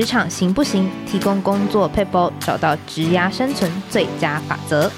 职场行不行？提供工作撇步，找到职涯生存最佳法则。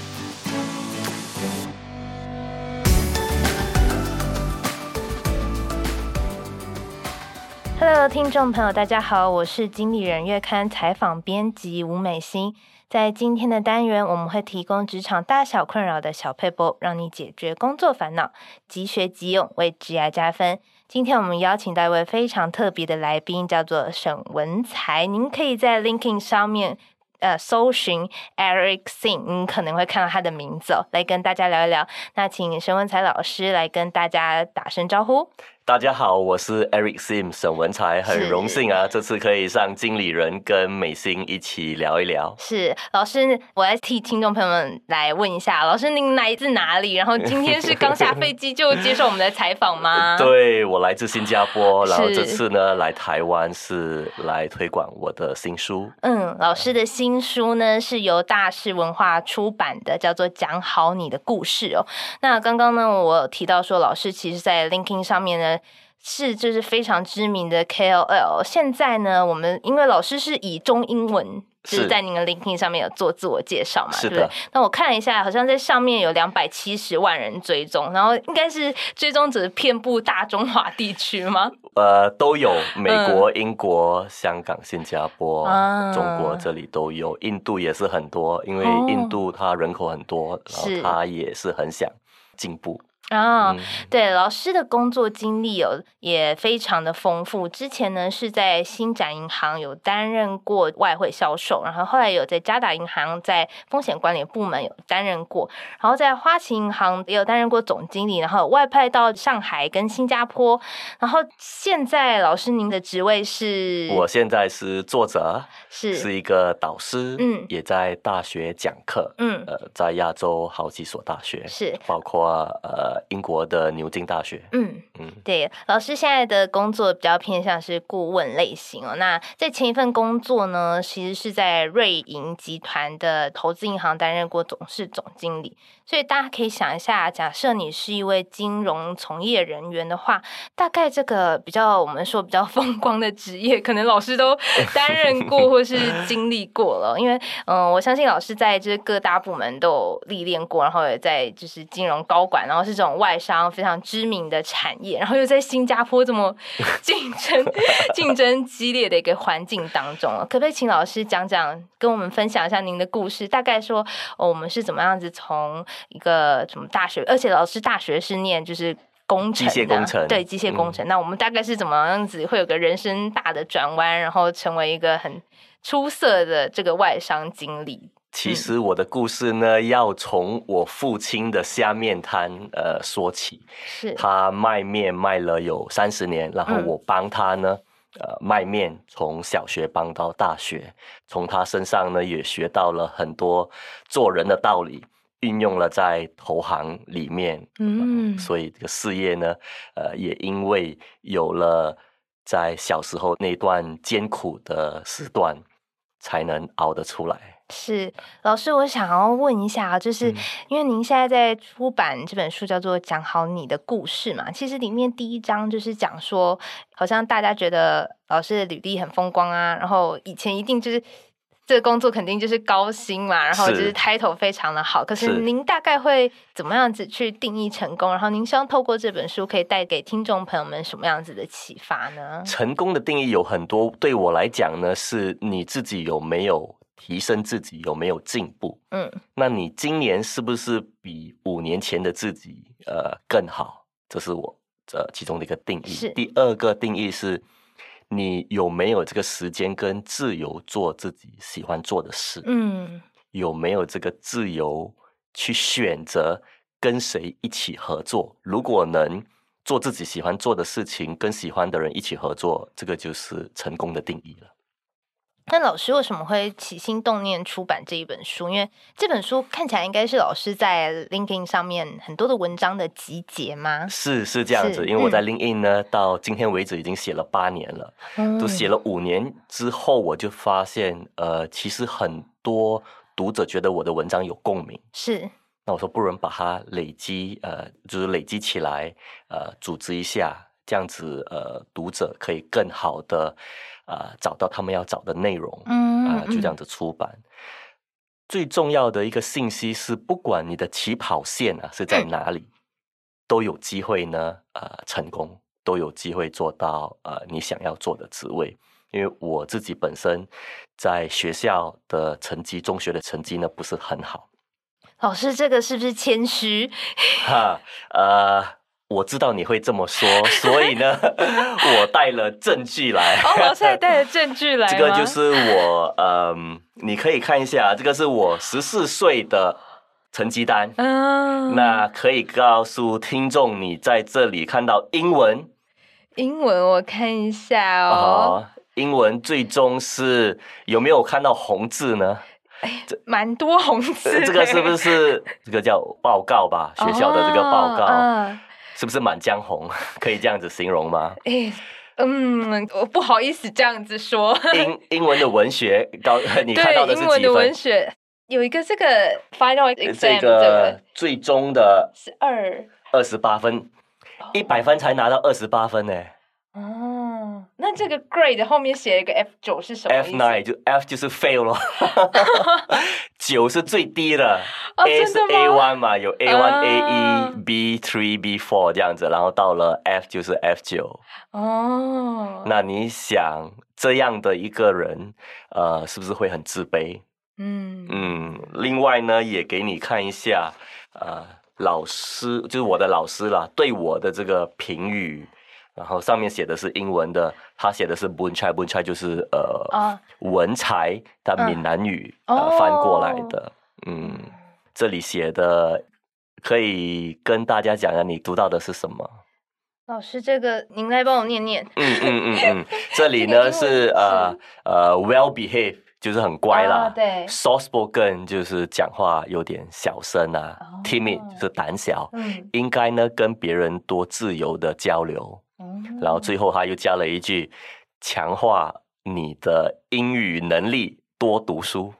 Hello，听众朋友，大家好，我是经理人月刊采访编辑吴美心。在今天的单元，我们会提供职场大小困扰的小撇步，让你解决工作烦恼，即学即用，为职涯加分。今天我们邀请到一位非常特别的来宾，叫做沈文才。您可以在 LinkedIn 上面呃搜寻 Eric Singh，可能会看到他的名字哦，来跟大家聊一聊。那请沈文才老师来跟大家打声招呼。大家好，我是 Eric Sim 沈文才，很荣幸啊，这次可以上经理人跟美心一起聊一聊。是老师，我来替听众朋友们来问一下，老师您来自哪里？然后今天是刚下飞机就接受我们的采访吗？对，我来自新加坡，然后这次呢来台湾是来推广我的新书。嗯，老师的新书呢是由大是文化出版的，叫做《讲好你的故事》哦。那刚刚呢我有提到说，老师其实在 LinkedIn 上面呢。是，就是非常知名的 KOL。现在呢，我们因为老师是以中英文，就是在您的 LinkedIn 上面有做自我介绍嘛，是的。对不对？那我看了一下，好像在上面有两百七十万人追踪，然后应该是追踪者遍布大中华地区吗？呃，都有，美国、嗯、英国、香港、新加坡、啊、中国这里都有，印度也是很多，因为印度它人口很多，哦、然后它也是很想进步。啊、哦，对，老师的工作经历有也非常的丰富。之前呢是在新展银行有担任过外汇销售，然后后来有在渣打银行在风险管理部门有担任过，然后在花旗银行也有担任过总经理，然后外派到上海跟新加坡。然后现在老师您的职位是？我现在是作者，是是一个导师，嗯，也在大学讲课，嗯，呃，在亚洲好几所大学，是包括呃。英国的牛津大学，嗯嗯，对，老师现在的工作比较偏向是顾问类型哦。那在前一份工作呢，其实是在瑞银集团的投资银行担任过董事总经理。所以大家可以想一下，假设你是一位金融从业人员的话，大概这个比较我们说比较风光的职业，可能老师都担任过 或是经历过了。因为嗯，我相信老师在就是各大部门都有历练过，然后也在就是金融高管，然后是这种外商非常知名的产业，然后又在新加坡这么 竞争竞争激烈的一个环境当中，可不可以请老师讲讲，跟我们分享一下您的故事？大概说，哦，我们是怎么样子从一个什么大学，而且老师大学是念就是工程，机械工程，对，机械工程。嗯。那我们大概是怎么样子会有个人生大的转弯，然后成为一个很出色的这个外商经理？其实我的故事呢，嗯、要从我父亲的虾面摊呃说起。是，他卖面卖了有三十年，然后我帮他呢。嗯呃，卖面从小学帮到大学，从他身上呢也学到了很多做人的道理，运用了在投行里面。嗯，呃、所以这个事业呢，呃，也因为有了在小时候那段艰苦的时段，才能熬得出来。是老师，我想要问一下，就是因为您现在在出版这本书叫做《讲好你的故事》嘛，其实里面第一章就是讲说，好像大家觉得老师的履历很风光啊，然后以前一定就是这个工作肯定就是高薪嘛，然后就是 title 非常的好。可是您大概会怎么样子去定义成功？然后您希望透过这本书可以带给听众朋友们什么样子的启发呢？成功的定义有很多，对我来讲呢，是你自己有没有。提升自己有没有进步？嗯，那你今年是不是比五年前的自己呃更好？这是我这其中的一个定义。第二个定义是，你有没有这个时间跟自由做自己喜欢做的事？嗯，有没有这个自由去选择跟谁一起合作？如果能做自己喜欢做的事情，跟喜欢的人一起合作，这个就是成功的定义了。那老师为什么会起心动念出版这一本书？因为这本书看起来应该是老师在 LinkedIn 上面很多的文章的集结吗？是是这样子，因为我在 LinkedIn 呢、嗯，到今天为止已经写了八年了，嗯，都写了五年之后，我就发现，呃，其实很多读者觉得我的文章有共鸣，是。那我说，不如把它累积，呃，就是累积起来，呃，组织一下。这样子呃，读者可以更好的啊、呃、找到他们要找的内容，嗯，啊、呃，就这样子出版。嗯、最重要的一个信息是，不管你的起跑线啊是在哪里，嗯、都有机会呢，呃，成功，都有机会做到呃你想要做的职位。因为我自己本身在学校的成绩，中学的成绩呢不是很好。老师，这个是不是谦虚？哈，呃。我知道你会这么说，所以呢，我带了证据来。哦，老师还带了证据来。这个就是我，嗯，你可以看一下，这个是我十四岁的成绩单。嗯，那可以告诉听众，你在这里看到英文。英文我看一下哦。哦，英文最终是有没有看到红字呢？哎，这蛮多红字。这个是不是这个叫报告吧？学校的这个报告。哦嗯是不是《满江红》可以这样子形容吗？哎，嗯，我不好意思这样子说。英英文的文学高，你看到的是？英文的文学 有一个这个 final exam，这个最终的是二二十八分，一百分才拿到二十八分呢。哦，那这个 grade 后面写了一个 F 九是什么？F nine 就 F 就是 fail 了，九是最低的。哦 A 是 A one 嘛，有 A one、A 一、B three、B four 这样子，然后到了 F 就是 F 九。哦，那你想这样的一个人，呃，是不是会很自卑？嗯嗯。另外呢，也给你看一下，呃，老师就是我的老师啦，对我的这个评语。然后上面写的是英文的，他写的是文才，文才就是呃、啊、文才的闽南语、嗯、呃翻过来的。哦、嗯，这里写的可以跟大家讲讲，你读到的是什么？老师，这个您来帮我念念。嗯嗯嗯嗯，这里呢是呃呃 well behave 就是很乖啦，哦、对，soft spoken 就是讲话有点小声啊、哦、，timid 就是胆小，嗯，应该呢跟别人多自由的交流。然后最后他又加了一句：“强化你的英语能力，多读书。”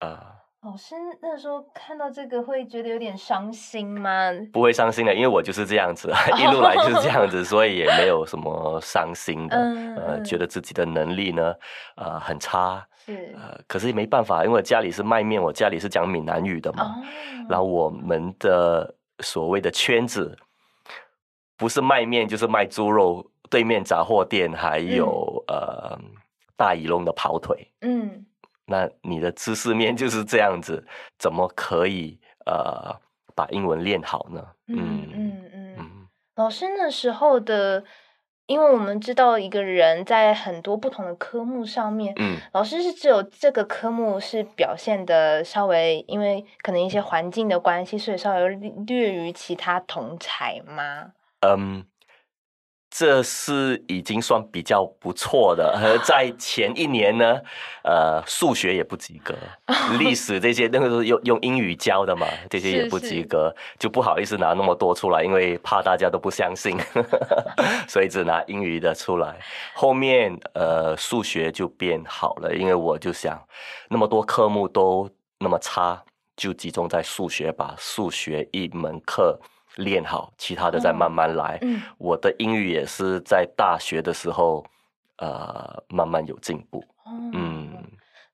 啊，老师那时候看到这个会觉得有点伤心吗？不会伤心的，因为我就是这样子，一路来就是这样子，所以也没有什么伤心的。呃，觉得自己的能力呢，呃，很差。是。呃，可是没办法，因为家里是卖面，我家里是讲闽南语的嘛。然后我们的所谓的圈子。不是卖面就是卖猪肉，对面杂货店还有、嗯、呃大耳窿的跑腿。嗯，那你的知识面就是这样子，怎么可以呃把英文练好呢？嗯嗯嗯，嗯嗯老师那时候的，因为我们知道一个人在很多不同的科目上面，嗯，老师是只有这个科目是表现的稍微，因为可能一些环境的关系，所以稍微略于其他同才吗？嗯，这是已经算比较不错的。而 在前一年呢，呃，数学也不及格，历史这些那个都是用用英语教的嘛，这些也不及格，是是就不好意思拿那么多出来，因为怕大家都不相信，所以只拿英语的出来。后面呃，数学就变好了，因为我就想，那么多科目都那么差，就集中在数学吧，数学一门课。练好，其他的再慢慢来。嗯，我的英语也是在大学的时候，呃，慢慢有进步。嗯。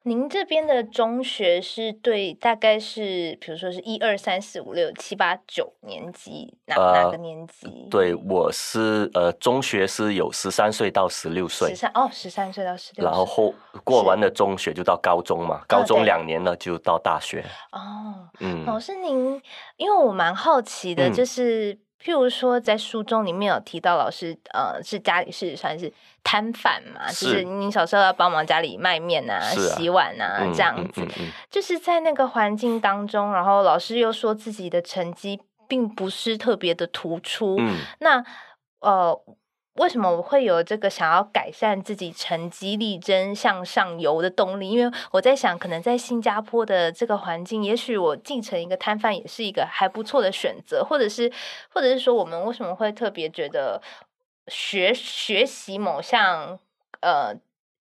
您这边的中学是对，大概是，比如说是一二三四五六七八九年级，哪、呃、哪个年级？对，我是呃，中学是有十三岁到十六岁，十三哦，十三岁到十六，然后后过完了中学就到高中嘛，高中两年了就到大学。哦，嗯，老师您，因为我蛮好奇的，就是。嗯譬如说，在书中里面有提到，老师呃是家里是算是摊贩嘛，是就是你小时候要帮忙家里卖面啊、啊洗碗啊这样子，嗯嗯嗯、就是在那个环境当中，然后老师又说自己的成绩并不是特别的突出，嗯、那呃。为什么我会有这个想要改善自己成绩、力争向上游的动力？因为我在想，可能在新加坡的这个环境，也许我进成一个摊贩也是一个还不错的选择，或者是，或者是说，我们为什么会特别觉得学学习某项呃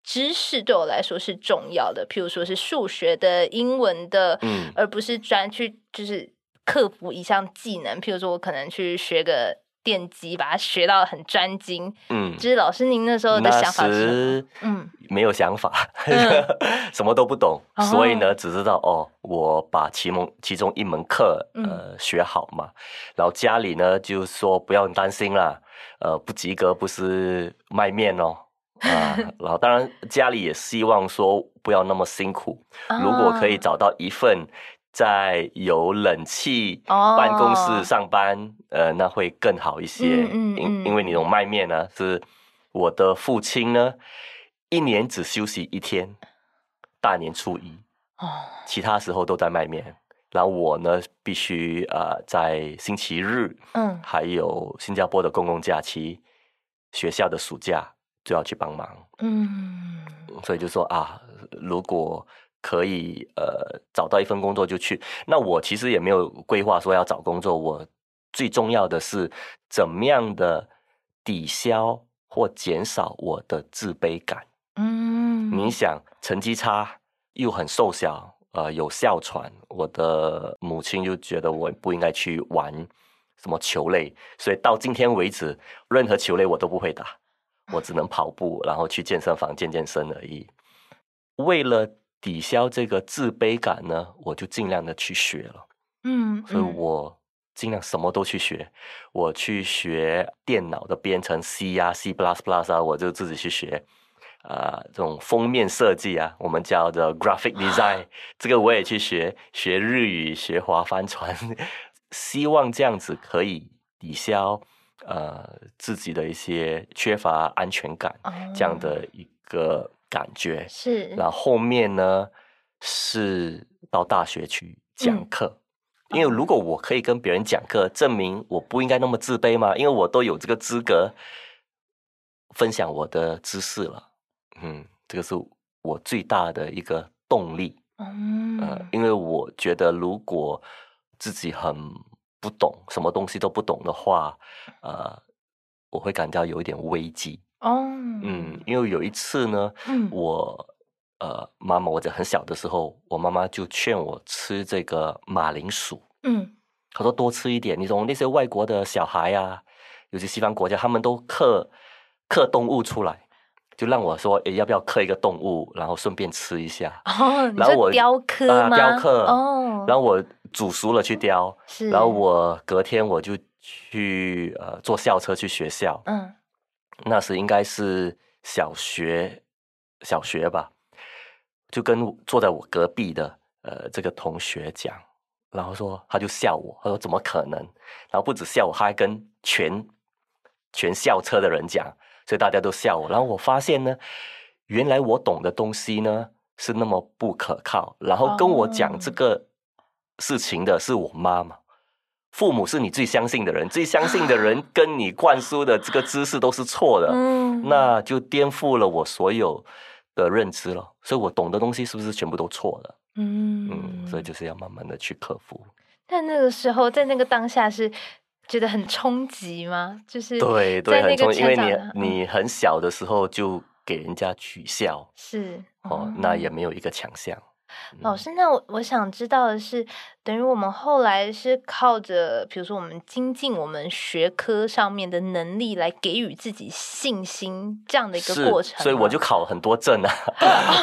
知识对我来说是重要的？譬如说是数学的、英文的，嗯，而不是专去就是克服一项技能。譬如说我可能去学个。电机，把它学到很专精。嗯，就是老师您那时候的想法是？嗯，没有想法，嗯、什么都不懂，哦、所以呢，只知道哦，我把其中其中一门课呃、嗯、学好嘛。然后家里呢就说不要担心啦，呃，不及格不是卖面哦。啊，然后当然家里也希望说不要那么辛苦，哦、如果可以找到一份。在有冷气办公室上班，oh. 呃，那会更好一些。嗯嗯，因因为你懂卖面呢，是我的父亲呢，一年只休息一天，大年初一，哦，oh. 其他时候都在卖面。然后我呢，必须呃，在星期日，嗯，还有新加坡的公共假期，学校的暑假就要去帮忙。嗯，所以就说啊，如果。可以呃找到一份工作就去。那我其实也没有规划说要找工作。我最重要的是怎么样的抵消或减少我的自卑感。嗯，你想成绩差又很瘦小，呃，有哮喘，我的母亲就觉得我不应该去玩什么球类，所以到今天为止，任何球类我都不会打，我只能跑步，然后去健身房健健身而已。为了抵消这个自卑感呢，我就尽量的去学了。嗯，嗯，所以我尽量什么都去学。我去学电脑的编程 C 啊，C plus plus 啊，我就自己去学。啊、呃，这种封面设计啊，我们叫的 graphic design，这个我也去学。学日语，学划帆船，希望这样子可以抵消呃自己的一些缺乏安全感，这样的一个。感觉是，然后后面呢是到大学去讲课，嗯、因为如果我可以跟别人讲课，证明我不应该那么自卑嘛，因为我都有这个资格分享我的知识了。嗯，这个是我最大的一个动力。嗯、呃，因为我觉得如果自己很不懂，什么东西都不懂的话，呃，我会感到有一点危机。哦，oh. 嗯，因为有一次呢，嗯，我呃，妈妈，我在很小的时候，我妈妈就劝我吃这个马铃薯，嗯，她说多吃一点。你懂那些外国的小孩啊，有些西方国家，他们都刻刻动物出来，就让我说，诶，要不要刻一个动物，然后顺便吃一下。哦，然后我雕刻雕刻哦，然后我煮熟了去雕，是，然后我隔天我就去呃坐校车去学校，嗯。那时应该是小学，小学吧，就跟坐在我隔壁的呃这个同学讲，然后说他就笑我，他说怎么可能？然后不止笑我，他还跟全全校车的人讲，所以大家都笑我。然后我发现呢，原来我懂的东西呢是那么不可靠，然后跟我讲这个事情的是我妈妈。父母是你最相信的人，最相信的人 跟你灌输的这个知识都是错的，嗯，那就颠覆了我所有的认知了。所以我懂的东西是不是全部都错了？嗯嗯，所以就是要慢慢的去克服。但那个时候，在那个当下是觉得很冲击吗？就是对对，很冲击，因为你你很小的时候就给人家取笑，是哦，那也没有一个强项。老师，那我我想知道的是，等于我们后来是靠着，比如说我们精进我们学科上面的能力，来给予自己信心，这样的一个过程。所以我就考很多证啊，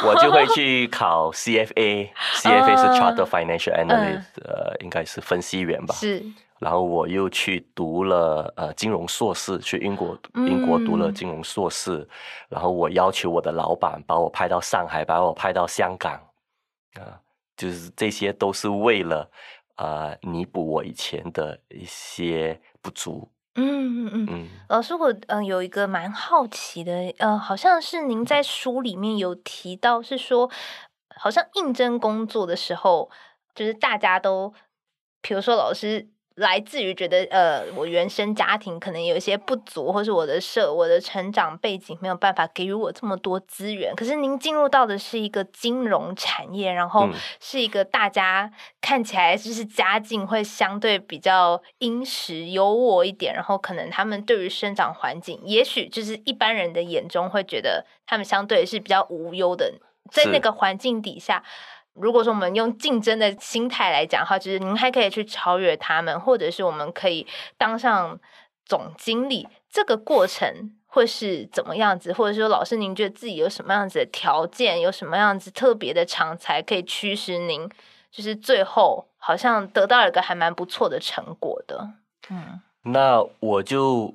我就会去考 CFA，CFA 是 Chartered Financial Analyst，呃，应该是分析员吧。是。然后我又去读了呃金融硕士，去英国英国读了金融硕士。嗯、然后我要求我的老板把我派到上海，把我派到香港。啊，就是这些都是为了啊、呃、弥补我以前的一些不足。嗯嗯嗯。嗯老师，我嗯、呃、有一个蛮好奇的，呃，好像是您在书里面有提到，是说好像应征工作的时候，就是大家都，比如说老师。来自于觉得，呃，我原生家庭可能有一些不足，或是我的社、我的成长背景没有办法给予我这么多资源。可是您进入到的是一个金融产业，然后是一个大家看起来就是家境会相对比较殷实、优渥一点，然后可能他们对于生长环境，也许就是一般人的眼中会觉得他们相对是比较无忧的，在那个环境底下。如果说我们用竞争的心态来讲的话，就是您还可以去超越他们，或者是我们可以当上总经理，这个过程会是怎么样子？或者说，老师您觉得自己有什么样子的条件，有什么样子特别的长才可以驱使您，就是最后好像得到了一个还蛮不错的成果的？嗯，那我就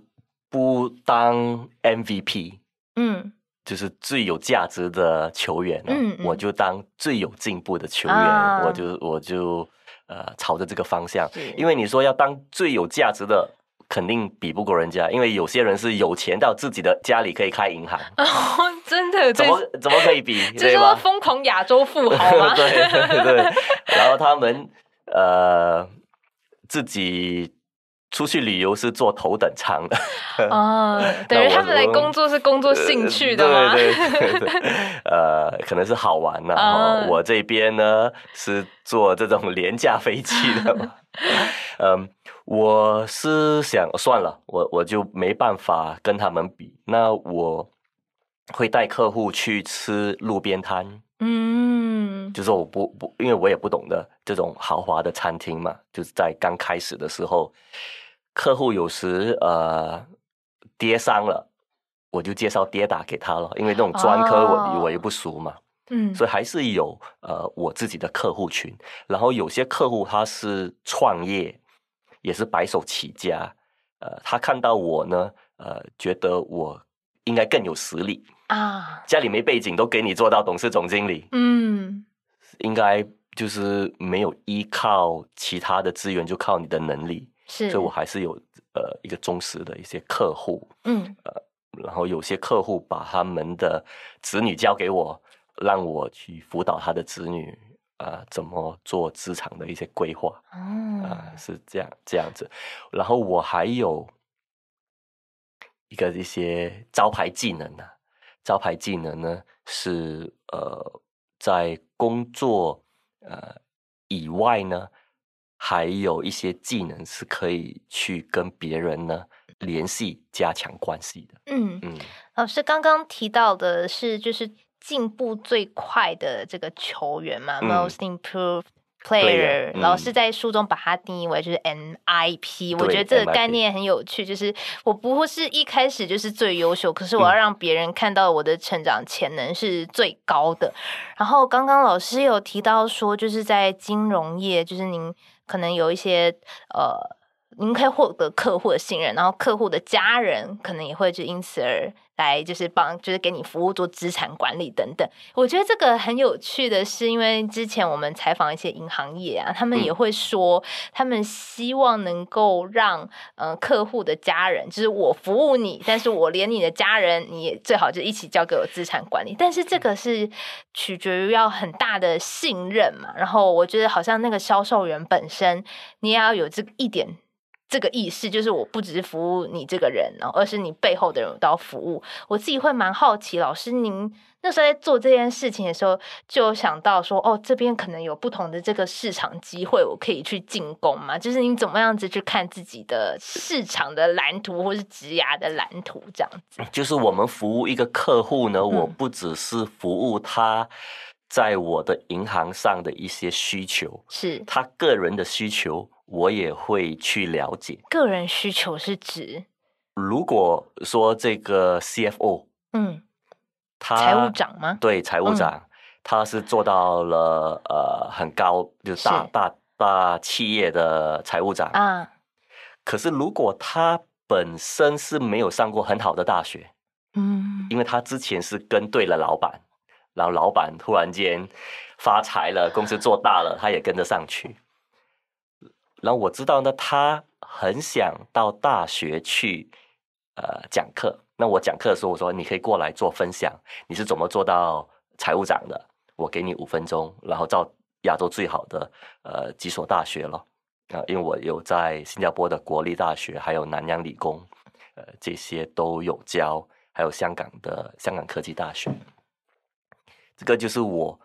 不当 MVP，嗯，就是最有价值的球员了，嗯，嗯，我就当最有进步的球员，啊、我就我就呃朝着这个方向，因为你说要当最有价值的。肯定比不过人家，因为有些人是有钱到自己的家里可以开银行，哦，真的，怎么怎么可以比？就是疯狂亚洲富豪 吗？对对对，然后他们呃自己出去旅游是坐头等舱的，哦，等于他们来工作是工作兴趣的吗？对对对对，呃，可能是好玩呢。然后我这边呢是坐这种廉价飞机的嘛。嗯，我是想算了，我我就没办法跟他们比。那我会带客户去吃路边摊，嗯，就是我不不，因为我也不懂得这种豪华的餐厅嘛。就是在刚开始的时候，客户有时呃跌伤了，我就介绍跌打给他了，因为那种专科我、哦、我也不熟嘛。嗯，所以还是有呃我自己的客户群，然后有些客户他是创业，也是白手起家，呃，他看到我呢，呃，觉得我应该更有实力。啊，家里没背景都给你做到董事总经理，嗯，应该就是没有依靠其他的资源，就靠你的能力，是，所以我还是有呃一个忠实的一些客户，嗯，呃，然后有些客户把他们的子女交给我。让我去辅导他的子女啊、呃，怎么做职场的一些规划啊、嗯呃，是这样这样子。然后我还有一个一些招牌技能呢、啊，招牌技能呢是呃，在工作呃以外呢，还有一些技能是可以去跟别人呢联系、加强关系的。嗯嗯，老师刚刚提到的是就是。进步最快的这个球员嘛、嗯、，Most Improved Player，、嗯、老师在书中把它定义为就是 MIP。我觉得这个概念很有趣，就是我不是一开始就是最优秀，可是我要让别人看到我的成长潜能是最高的。嗯、然后刚刚老师有提到说，就是在金融业，就是您可能有一些呃。您可以获得客户的信任，然后客户的家人可能也会就因此而来，就是帮，就是给你服务做资产管理等等。我觉得这个很有趣的是，因为之前我们采访一些银行业啊，他们也会说，他们希望能够让呃客户的家人，就是我服务你，但是我连你的家人，你也最好就一起交给我资产管理。但是这个是取决于要很大的信任嘛。然后我觉得好像那个销售员本身，你也要有这一点。这个意思就是，我不只是服务你这个人，而是你背后的人都要服务。我自己会蛮好奇，老师您那时候在做这件事情的时候，就想到说，哦，这边可能有不同的这个市场机会，我可以去进攻嘛？就是你怎么样子去看自己的市场的蓝图，或是职涯的蓝图这样子？就是我们服务一个客户呢，我不只是服务他在我的银行上的一些需求，是他个人的需求。我也会去了解个人需求是指，如果说这个 CFO，嗯，他财务长吗？对，财务长，嗯、他是做到了呃很高，就是大是大大企业的财务长啊。可是如果他本身是没有上过很好的大学，嗯，因为他之前是跟对了老板，然后老板突然间发财了，公司做大了，他也跟着上去。然后我知道呢，他很想到大学去，呃，讲课。那我讲课的时候，我说你可以过来做分享，你是怎么做到财务长的？我给你五分钟，然后到亚洲最好的呃几所大学了啊，因为我有在新加坡的国立大学，还有南洋理工，呃，这些都有教，还有香港的香港科技大学。这个就是我。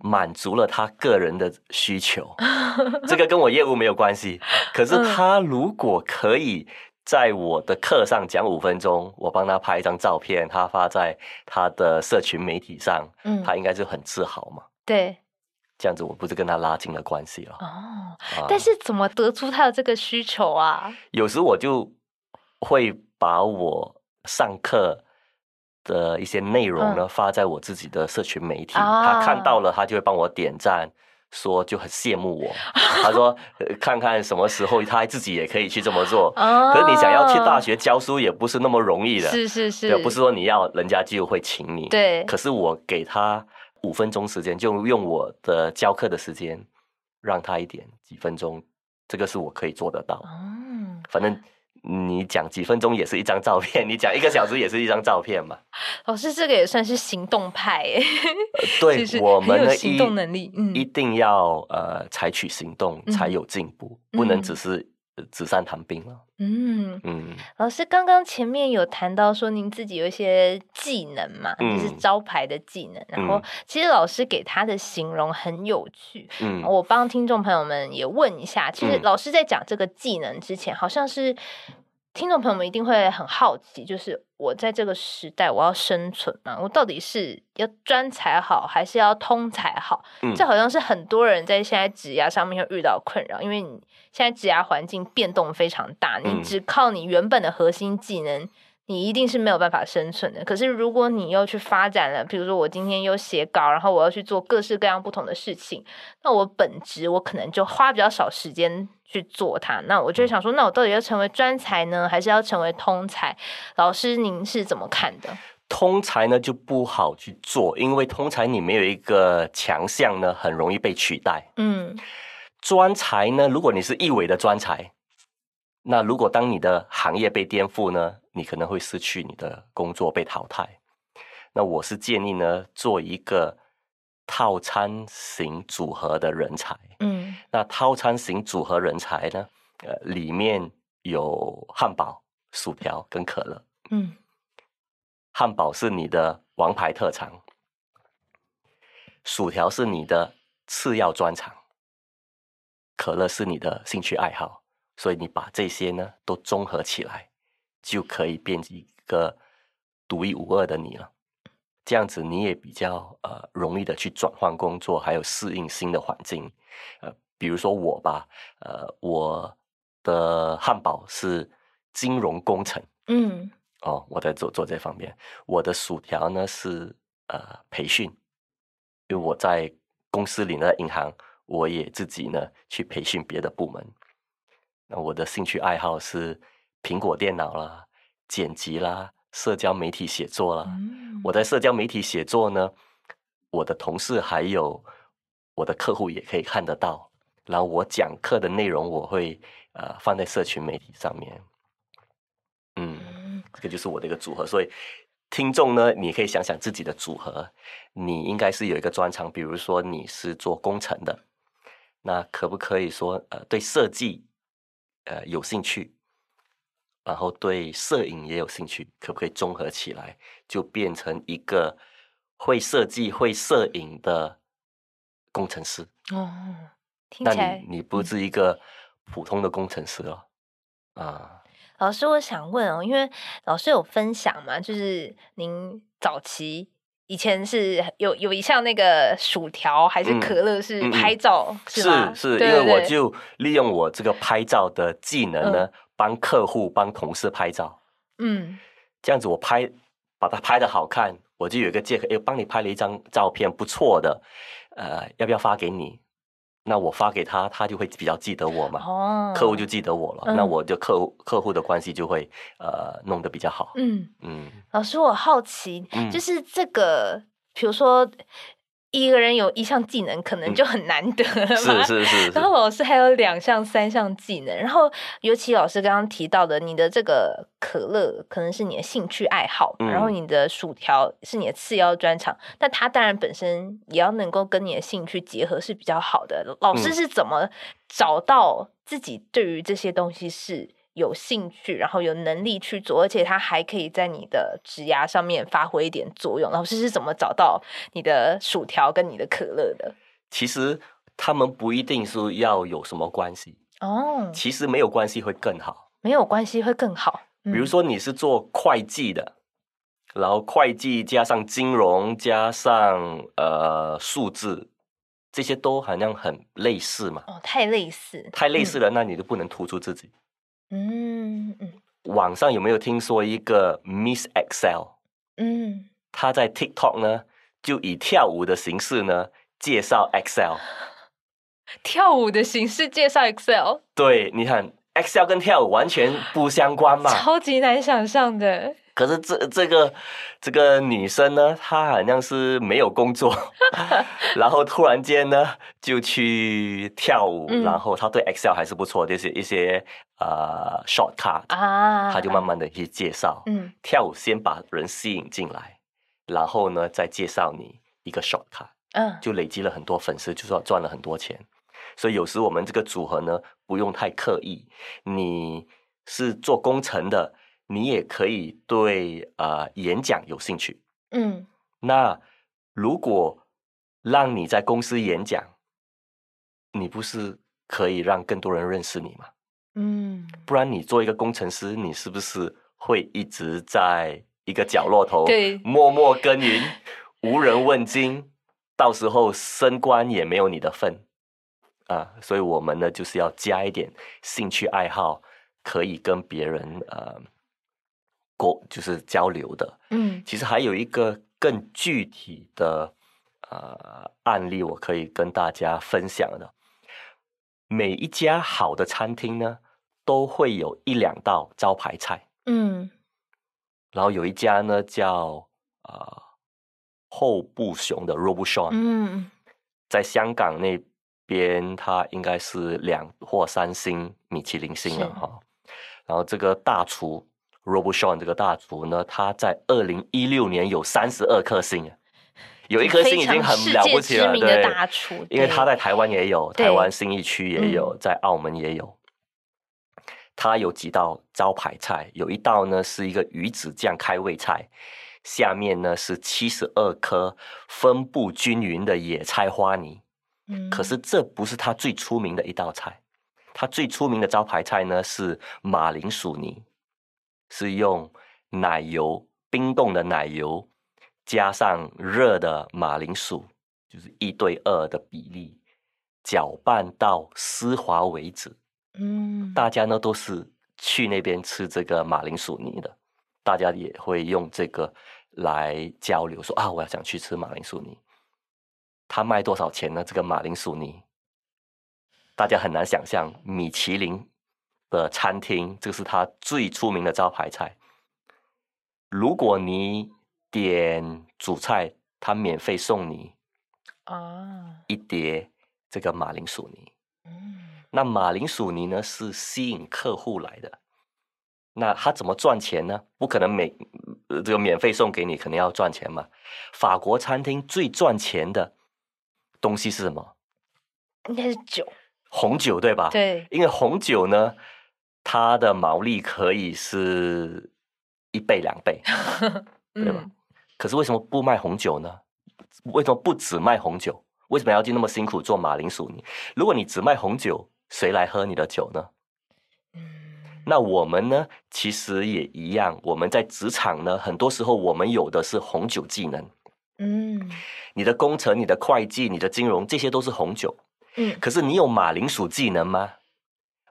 满足了他个人的需求，这个跟我业务没有关系。可是他如果可以在我的课上讲五分钟，我帮他拍一张照片，他发在他的社群媒体上，嗯，他应该就很自豪嘛。对，这样子我不是跟他拉近了关系了。哦，但是怎么得出他的这个需求啊？有时我就会把我上课的一些内容呢、嗯、发在我自己的社群媒体，啊、他看到了，他就会帮我点赞。说就很羡慕我，他说看看什么时候他自己也可以去这么做。可是你想要去大学教书也不是那么容易的，是是是，不是说你要人家就会请你。对，可是我给他五分钟时间，就用我的教课的时间让他一点几分钟，这个是我可以做得到。嗯，反正。你讲几分钟也是一张照片，你讲一个小时也是一张照片嘛。老师，这个也算是行动派哎。对，我们的行动能力，嗯，一定要呃采取行动才有进步，嗯、不能只是纸上谈兵了。嗯嗯。嗯老师刚刚前面有谈到说您自己有一些技能嘛，嗯、就是招牌的技能。然后其实老师给他的形容很有趣。嗯。我帮听众朋友们也问一下，其实老师在讲这个技能之前，好像是。听众朋友们一定会很好奇，就是我在这个时代我要生存嘛？我到底是要专才好，还是要通才好？嗯，这好像是很多人在现在职涯上面会遇到困扰，因为你现在职涯环境变动非常大，你只靠你原本的核心技能。你一定是没有办法生存的。可是，如果你又去发展了，比如说我今天又写稿，然后我要去做各式各样不同的事情，那我本职我可能就花比较少时间去做它。那我就想说，那我到底要成为专才呢，还是要成为通才？老师，您是怎么看的？通才呢就不好去做，因为通才你没有一个强项呢，很容易被取代。嗯，专才呢，如果你是一维的专才。那如果当你的行业被颠覆呢，你可能会失去你的工作，被淘汰。那我是建议呢，做一个套餐型组合的人才。嗯，那套餐型组合人才呢，呃，里面有汉堡、薯条跟可乐。嗯，汉堡是你的王牌特长，薯条是你的次要专长，可乐是你的兴趣爱好。所以你把这些呢都综合起来，就可以变成一个独一无二的你了。这样子你也比较呃容易的去转换工作，还有适应新的环境。呃，比如说我吧，呃，我的汉堡是金融工程，嗯，哦，我在做做这方面。我的薯条呢是呃培训，因为我在公司里呢银行，我也自己呢去培训别的部门。那我的兴趣爱好是苹果电脑啦、剪辑啦、社交媒体写作啦。嗯、我在社交媒体写作呢，我的同事还有我的客户也可以看得到。然后我讲课的内容我会呃放在社群媒体上面。嗯，这个就是我的一个组合。所以听众呢，你可以想想自己的组合，你应该是有一个专长，比如说你是做工程的，那可不可以说呃对设计？呃，有兴趣，然后对摄影也有兴趣，可不可以综合起来，就变成一个会设计、会摄影的工程师？哦，听起来你，你不是一个普通的工程师了，嗯、啊。老师，我想问哦，因为老师有分享嘛，就是您早期。以前是有有一项那个薯条还是可乐是拍照，嗯嗯、是？是因为我就利用我这个拍照的技能呢，帮、嗯、客户帮同事拍照。嗯，这样子我拍把它拍的好看，我就有一个借口，哎，帮你拍了一张照片，不错的，呃，要不要发给你？那我发给他，他就会比较记得我嘛。哦，客户就记得我了，嗯、那我就客户客户的关系就会呃弄得比较好。嗯嗯，嗯老师，我好奇，嗯、就是这个，比如说。一个人有一项技能，可能就很难得了 嘛。是是是。然后老师还有两项、三项技能。然后尤其老师刚刚提到的，你的这个可乐可能是你的兴趣爱好，嗯、然后你的薯条是你的次要专长。那它当然本身也要能够跟你的兴趣结合是比较好的。老师是怎么找到自己对于这些东西是？有兴趣，然后有能力去做，而且他还可以在你的职涯上面发挥一点作用。老师是怎么找到你的薯条跟你的可乐的？其实他们不一定是要有什么关系哦。其实没有关系会更好，没有关系会更好。嗯、比如说你是做会计的，然后会计加上金融加上呃数字，这些都好像很类似嘛。哦，太类似，太类似了，嗯、那你就不能突出自己。嗯嗯，网上有没有听说一个 Miss Excel？嗯，她在 TikTok 呢，就以跳舞的形式呢介绍 Excel。跳舞的形式介绍 Excel？对，你看 Excel 跟跳舞完全不相关嘛，超级难想象的。可是这这个这个女生呢，她好像是没有工作，然后突然间呢就去跳舞，嗯、然后她对 Excel 还是不错，就是一些呃 shortcut 啊，他就慢慢的去介绍。嗯，跳舞先把人吸引进来，然后呢再介绍你一个 shortcut，嗯，就累积了很多粉丝，就说赚了很多钱。所以有时我们这个组合呢不用太刻意，你是做工程的。你也可以对呃演讲有兴趣，嗯，那如果让你在公司演讲，你不是可以让更多人认识你吗？嗯，不然你做一个工程师，你是不是会一直在一个角落头，对，默默耕耘，无人问津，到时候升官也没有你的份啊！所以我们呢，就是要加一点兴趣爱好，可以跟别人呃。就是交流的，嗯，其实还有一个更具体的呃案例，我可以跟大家分享的。每一家好的餐厅呢，都会有一两道招牌菜，嗯，然后有一家呢叫呃后部熊的 Robuchon，嗯，在香港那边，它应该是两或三星米其林星了哈，然后这个大厨。Robuchon 这个大厨呢，他在二零一六年有三十二颗星，有一颗星已经很了不起了。对，因为他在台湾也有，台湾新义区也有，在澳门也有。他有几道招牌菜，有一道呢是一个鱼子酱开胃菜，下面呢是七十二颗分布均匀的野菜花泥。嗯，可是这不是他最出名的一道菜，他最出名的招牌菜呢是马铃薯泥。是用奶油冰冻的奶油，加上热的马铃薯，就是一对二的比例，搅拌到丝滑为止。嗯，大家呢都是去那边吃这个马铃薯泥的，大家也会用这个来交流，说啊，我要想去吃马铃薯泥。他卖多少钱呢？这个马铃薯泥，大家很难想象，米其林。的餐厅，这是他最出名的招牌菜。如果你点主菜，他免费送你啊一碟这个马铃薯泥。嗯，那马铃薯泥呢是吸引客户来的。那他怎么赚钱呢？不可能每这个免费送给你，肯定要赚钱嘛。法国餐厅最赚钱的东西是什么？应该是酒，红酒对吧？对，因为红酒呢。它的毛利可以是一倍两倍，对吧？嗯、可是为什么不卖红酒呢？为什么不只卖红酒？为什么要去那么辛苦做马铃薯泥？如果你只卖红酒，谁来喝你的酒呢？嗯、那我们呢？其实也一样。我们在职场呢，很多时候我们有的是红酒技能。嗯，你的工程、你的会计、你的金融，这些都是红酒。嗯，可是你有马铃薯技能吗？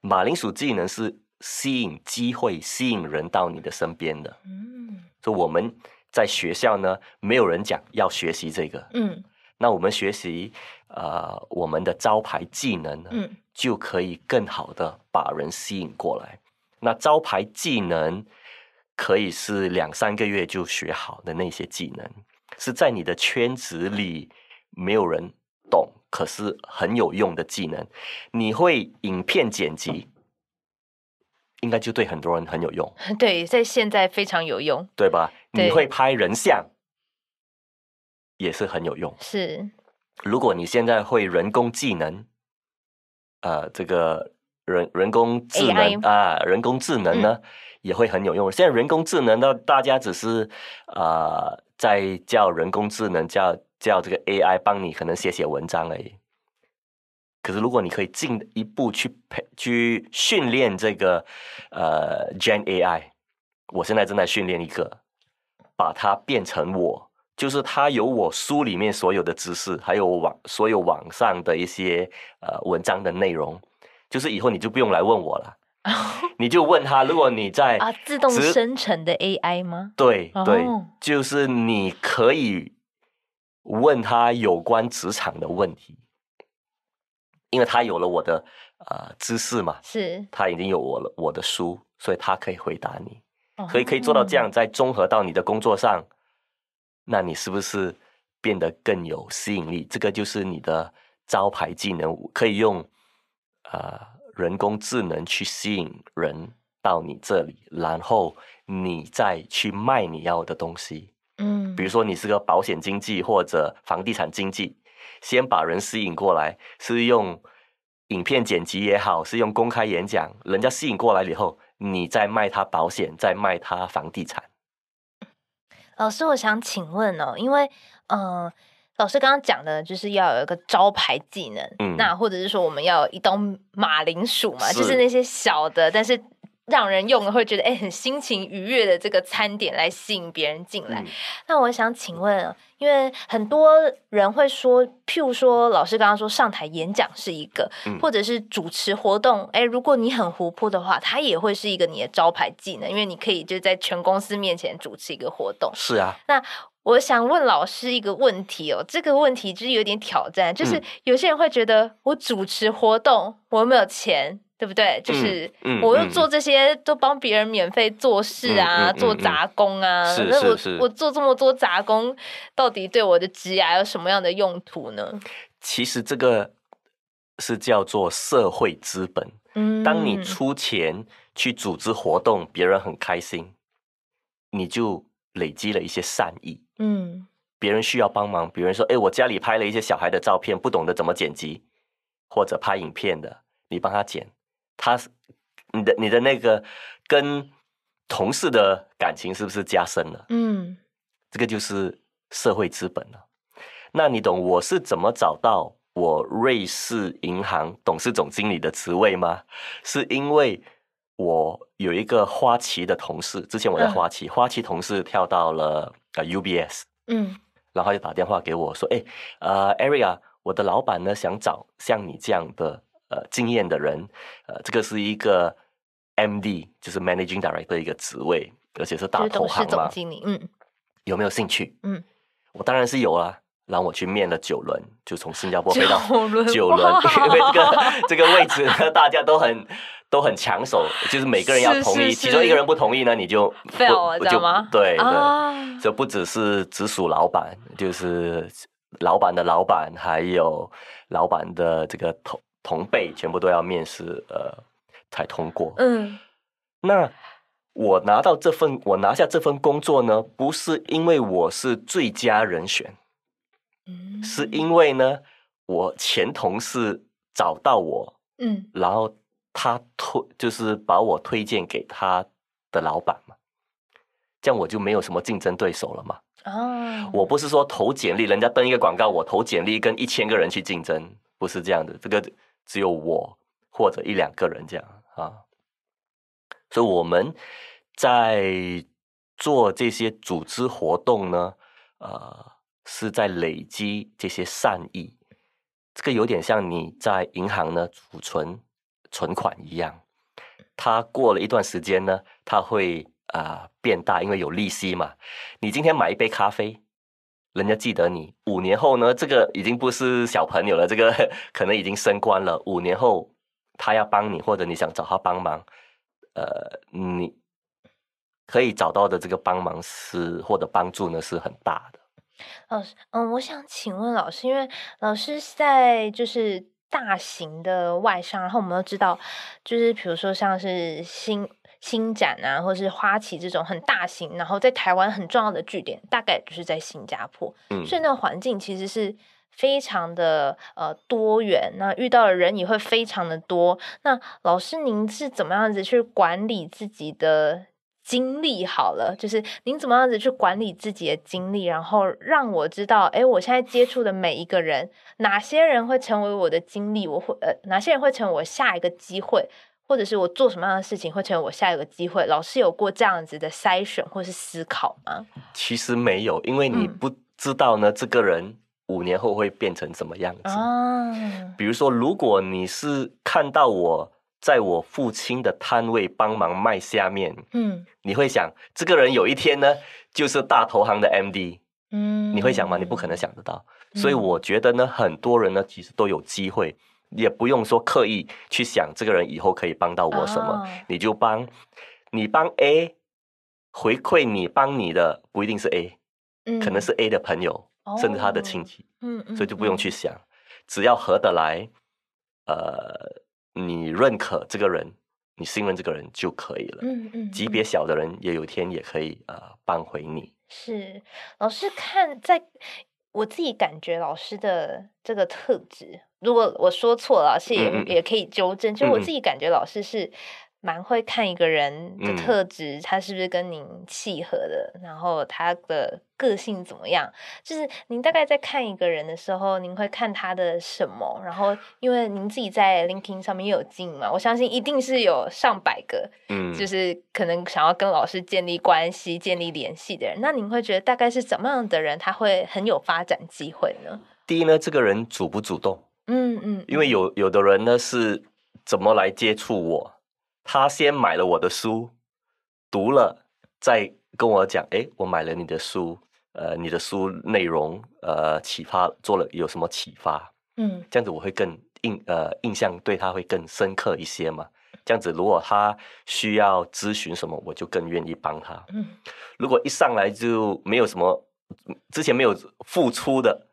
马铃薯技能是吸引机会、吸引人到你的身边的。嗯，所以我们在学校呢，没有人讲要学习这个。嗯，那我们学习呃我们的招牌技能呢，嗯，就可以更好的把人吸引过来。那招牌技能可以是两三个月就学好的那些技能，是在你的圈子里没有人懂。可是很有用的技能，你会影片剪辑，应该就对很多人很有用。对，在现在非常有用，对吧？对。你会拍人像，也是很有用。是，如果你现在会人工技能，呃，这个人人工智能 AI 啊，人工智能呢，嗯，也会很有用。现在人工智能呢，大家只是啊，呃，在叫人工智能叫。叫这个 AI 帮你可能写写文章而已，可是如果你可以进一步去培去训练这个呃 Gen AI，我现在正在训练一个，把它变成我，就是它有我书里面所有的知识，还有网所有网上的一些呃文章的内容，就是以后你就不用来问我了，你就问他，如果你在啊，自动生成的 AI 吗？对对，就是你可以问他有关职场的问题，因为他有了我的呃知识嘛，是，他已经有我了我的书，所以他可以回答你，所以可以做到这样，再综合到你的工作上，那你是不是变得更有吸引力？这个就是你的招牌技能，可以用啊。呃人工智能去吸引人到你这里，然后你再去卖你要的东西。嗯，比如说你是个保险经纪或者房地产经纪，先把人吸引过来，是用影片剪辑也好，是用公开演讲，人家吸引过来以后，你再卖他保险，再卖他房地产。老师，我想请问哦，因为嗯。呃老师刚刚讲的就是要有一个招牌技能，嗯，那或者是说我们要有一刀马铃薯嘛，是就是那些小的，但是让人用了会觉得哎很心情愉悦的这个餐点来吸引别人进来。嗯、那我想请问，因为很多人会说，譬如说老师刚刚说上台演讲是一个，嗯、或者是主持活动，哎，如果你很活泼的话，它也会是一个你的招牌技能，因为你可以就在全公司面前主持一个活动。是啊，那。我想问老师一个问题哦，这个问题就是有点挑战，就是有些人会觉得我主持活动，我又没有钱，对不对？就是我又做这些都帮别人免费做事啊，做杂工啊，那我我做这么多杂工，到底对我的职涯有什么样的用途呢？其实这个是叫做社会资本。嗯，当你出钱去组织活动，别人很开心，你就累积了一些善意。嗯，别人需要帮忙，比如说，哎，我家里拍了一些小孩的照片，不懂得怎么剪辑，或者拍影片的，你帮他剪，他，你的你的那个跟同事的感情是不是加深了？嗯，这个就是社会资本了。那你懂我是怎么找到我瑞士银行董事总经理的职位吗？是因为我有一个花旗的同事，之前我在花旗，嗯、花旗同事跳到了。呃，UBS，嗯，然后就打电话给我说，哎，呃，Area，我的老板呢想找像你这样的呃经验的人，呃，这个是一个 MD，就是 Managing Director 的一个职位，而且是大投行嘛，总经理，嗯，有没有兴趣？嗯，我当然是有啊，然后我去面了九轮，就从新加坡飞到九轮，因为这个这个位置呢，大家都很。都很抢手，就是每个人要同意，是是是其中一个人不同意呢，你就了，吗？对对，啊、就不只是直属老板，就是老板的老板，还有老板的这个同同辈，全部都要面试，呃，才通过。嗯，那我拿到这份，我拿下这份工作呢，不是因为我是最佳人选，嗯，是因为呢，我前同事找到我，嗯，然后。他推就是把我推荐给他的老板嘛，这样我就没有什么竞争对手了嘛。哦，我不是说投简历，人家登一个广告，我投简历跟一千个人去竞争，不是这样的。这个只有我或者一两个人这样啊。所以我们在做这些组织活动呢，呃，是在累积这些善意。这个有点像你在银行呢储存。存款一样，它过了一段时间呢，它会啊、呃、变大，因为有利息嘛。你今天买一杯咖啡，人家记得你，五年后呢，这个已经不是小朋友了，这个 可能已经升官了。五年后，他要帮你，或者你想找他帮忙，呃，你可以找到的这个帮忙是或者帮助呢，是很大的。老师，嗯，我想请问老师，因为老师在就是。大型的外商，然后我们都知道，就是比如说像是新星展啊，或是花旗这种很大型，然后在台湾很重要的据点，大概就是在新加坡。嗯，所以那个环境其实是非常的呃多元，那遇到的人也会非常的多。那老师您是怎么样子去管理自己的？经历好了，就是您怎么样子去管理自己的经历，然后让我知道，哎，我现在接触的每一个人，哪些人会成为我的经历，我会呃，哪些人会成为我下一个机会，或者是我做什么样的事情会成为我下一个机会？老师有过这样子的筛选或是思考吗？其实没有，因为你不知道呢，嗯、这个人五年后会变成什么样子啊？比如说，如果你是看到我在我父亲的摊位帮忙卖下面，嗯，你会想这个人有一天呢，就是大投行的 MD，嗯，你会想吗？你不可能想得到。所以我觉得呢，很多人呢，其实都有机会，也不用说刻意去想这个人以后可以帮到我什么，哦、你就帮，你帮 A 回馈你帮你的不一定是 A，、嗯、可能是 A 的朋友，哦、甚至他的亲戚，嗯，所以就不用去想，嗯、只要合得来，呃，你认可这个人，你信任这个人就可以了，嗯嗯，嗯。级别小的人也有一天也可以呃帮回你。是，老师看在。我自己感觉老师的这个特质，如果我说错了，老师也、嗯、也可以纠正。就我自己感觉，老师是蛮会看一个人的特质，嗯、他是不是跟您契合的，然后他的个性怎么样。就是您大概在看一个人的时候，您会看他的什么？然后，因为您自己在 LinkedIn 上面也有经营嘛，我相信一定是有上百个，嗯，就是可能想要跟老师建立关系、建立联系的人。那您会觉得大概是怎么样的人，他会很有发展机会呢？第一呢，这个人主不主动？嗯嗯，因为有有的人呢是怎么来接触我？他先买了我的书，读了，再跟我讲，哎，我买了你的书，呃，你的书内容，呃，启发做了有什么启发？嗯，这样子我会更印，呃，印象对他会更深刻一些嘛。这样子，如果他需要咨询什么，我就更愿意帮他。嗯，如果一上来就没有什么，之前没有付出的，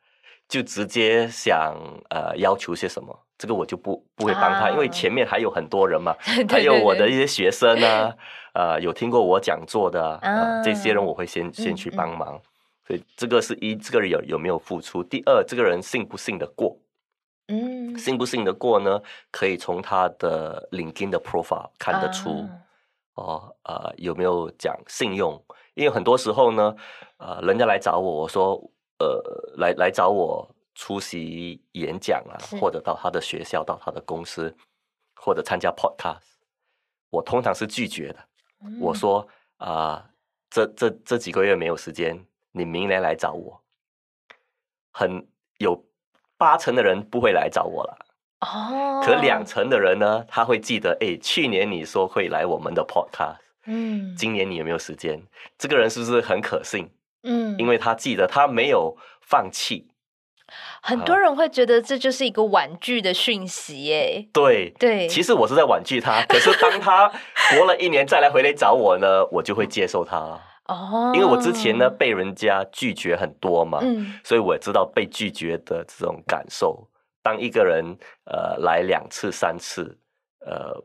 就直接想呃要求些什么。这个我就不不会帮他，啊、因为前面还有很多人嘛，对对对对还有我的一些学生啊，呃，有听过我讲座的啊，呃、这些人我会先先去帮忙。嗯嗯、所以这个是一，这个人有有没有付出？第二，这个人信不信得过？嗯，信不信得过呢？可以从他的 LinkedIn 的 profile 看得出，啊、哦，呃，有没有讲信用？因为很多时候呢，呃，人家来找我，我说，呃，来来找我。出席演讲啊，或者到他的学校、到他的公司，或者参加 podcast，我通常是拒绝的。嗯、我说啊、呃，这这这几个月没有时间，你明年来找我。很有八成的人不会来找我了。哦，可两成的人呢，他会记得，哎，去年你说会来我们的 podcast，嗯，今年你有没有时间？这个人是不是很可信？嗯，因为他记得，他没有放弃。很多人会觉得这就是一个婉拒的讯息，耶。对对，其实我是在婉拒他。可是当他活了一年再来回来找我呢，我就会接受他哦。因为我之前呢被人家拒绝很多嘛，嗯，所以我也知道被拒绝的这种感受。当一个人呃来两次三次，呃，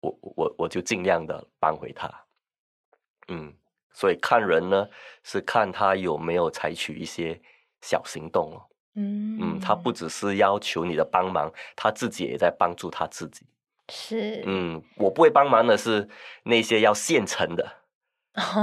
我我我就尽量的扳回他。嗯，所以看人呢是看他有没有采取一些小行动哦。嗯嗯，他不只是要求你的帮忙，他自己也在帮助他自己。是，嗯，我不会帮忙的是那些要现成的，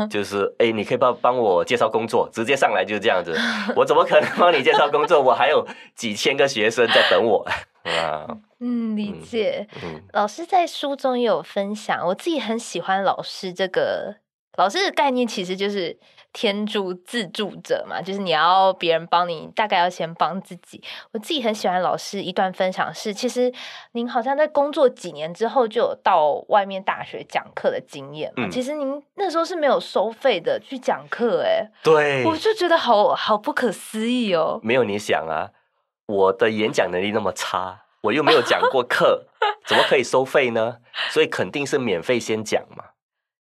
就是哎，你可以帮帮我介绍工作，直接上来就是这样子，我怎么可能帮你介绍工作？我还有几千个学生在等我 啊。嗯，理解。嗯，老师在书中也有分享，我自己很喜欢老师这个老师的概念，其实就是。天助自助者嘛，就是你要别人帮你，大概要先帮自己。我自己很喜欢老师一段分享是，其实您好像在工作几年之后就有到外面大学讲课的经验嘛。嗯、其实您那时候是没有收费的去讲课，哎，对，我就觉得好好不可思议哦。没有你想啊，我的演讲能力那么差，我又没有讲过课，怎么可以收费呢？所以肯定是免费先讲嘛。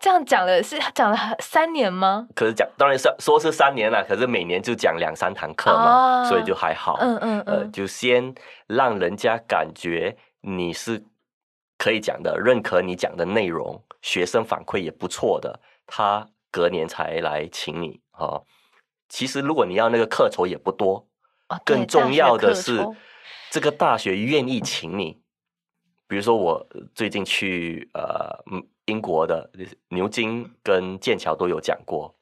这样讲了是讲了三年吗？可是讲当然是说是三年了，可是每年就讲两三堂课嘛，哦、所以就还好。嗯嗯嗯、呃，就先让人家感觉你是可以讲的，认可你讲的内容，学生反馈也不错的，他隔年才来请你哈、哦。其实如果你要那个课酬也不多，哦、更重要的是这个大学愿意请你。比如说我最近去呃嗯。英国的牛津跟剑桥都有讲过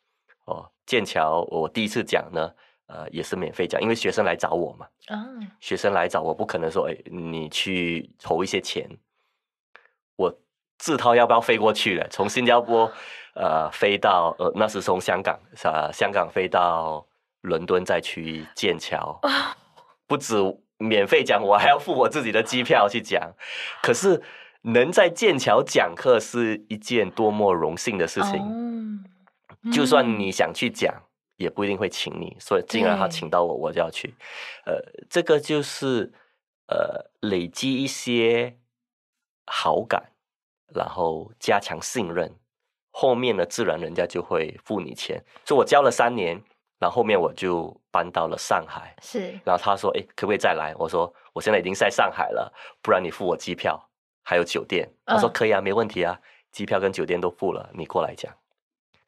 哦。剑桥我第一次讲呢，呃，也是免费讲，因为学生来找我嘛。啊，学生来找我，不可能说，哎，你去筹一些钱，我自掏腰包飞过去了，从新加坡呃飞到呃，那是从香港啊，香港飞到伦敦再去剑桥，不止免费讲，我还要付我自己的机票去讲。可是能在剑桥讲课是一件多么荣幸的事情。哦、就算你想去讲，也不一定会请你。所以，既然他请到我，我就要去。呃，这个就是呃，累积一些好感，然后加强信任。后面呢，自然人家就会付你钱。所以我教了三年，然后后面我就搬到了上海。是，然后他说：“哎，可不可以再来？”我说：“我现在已经在上海了，不然你付我机票还有酒店。”他说：“可以啊，没问题啊，机票跟酒店都付了，你过来讲。”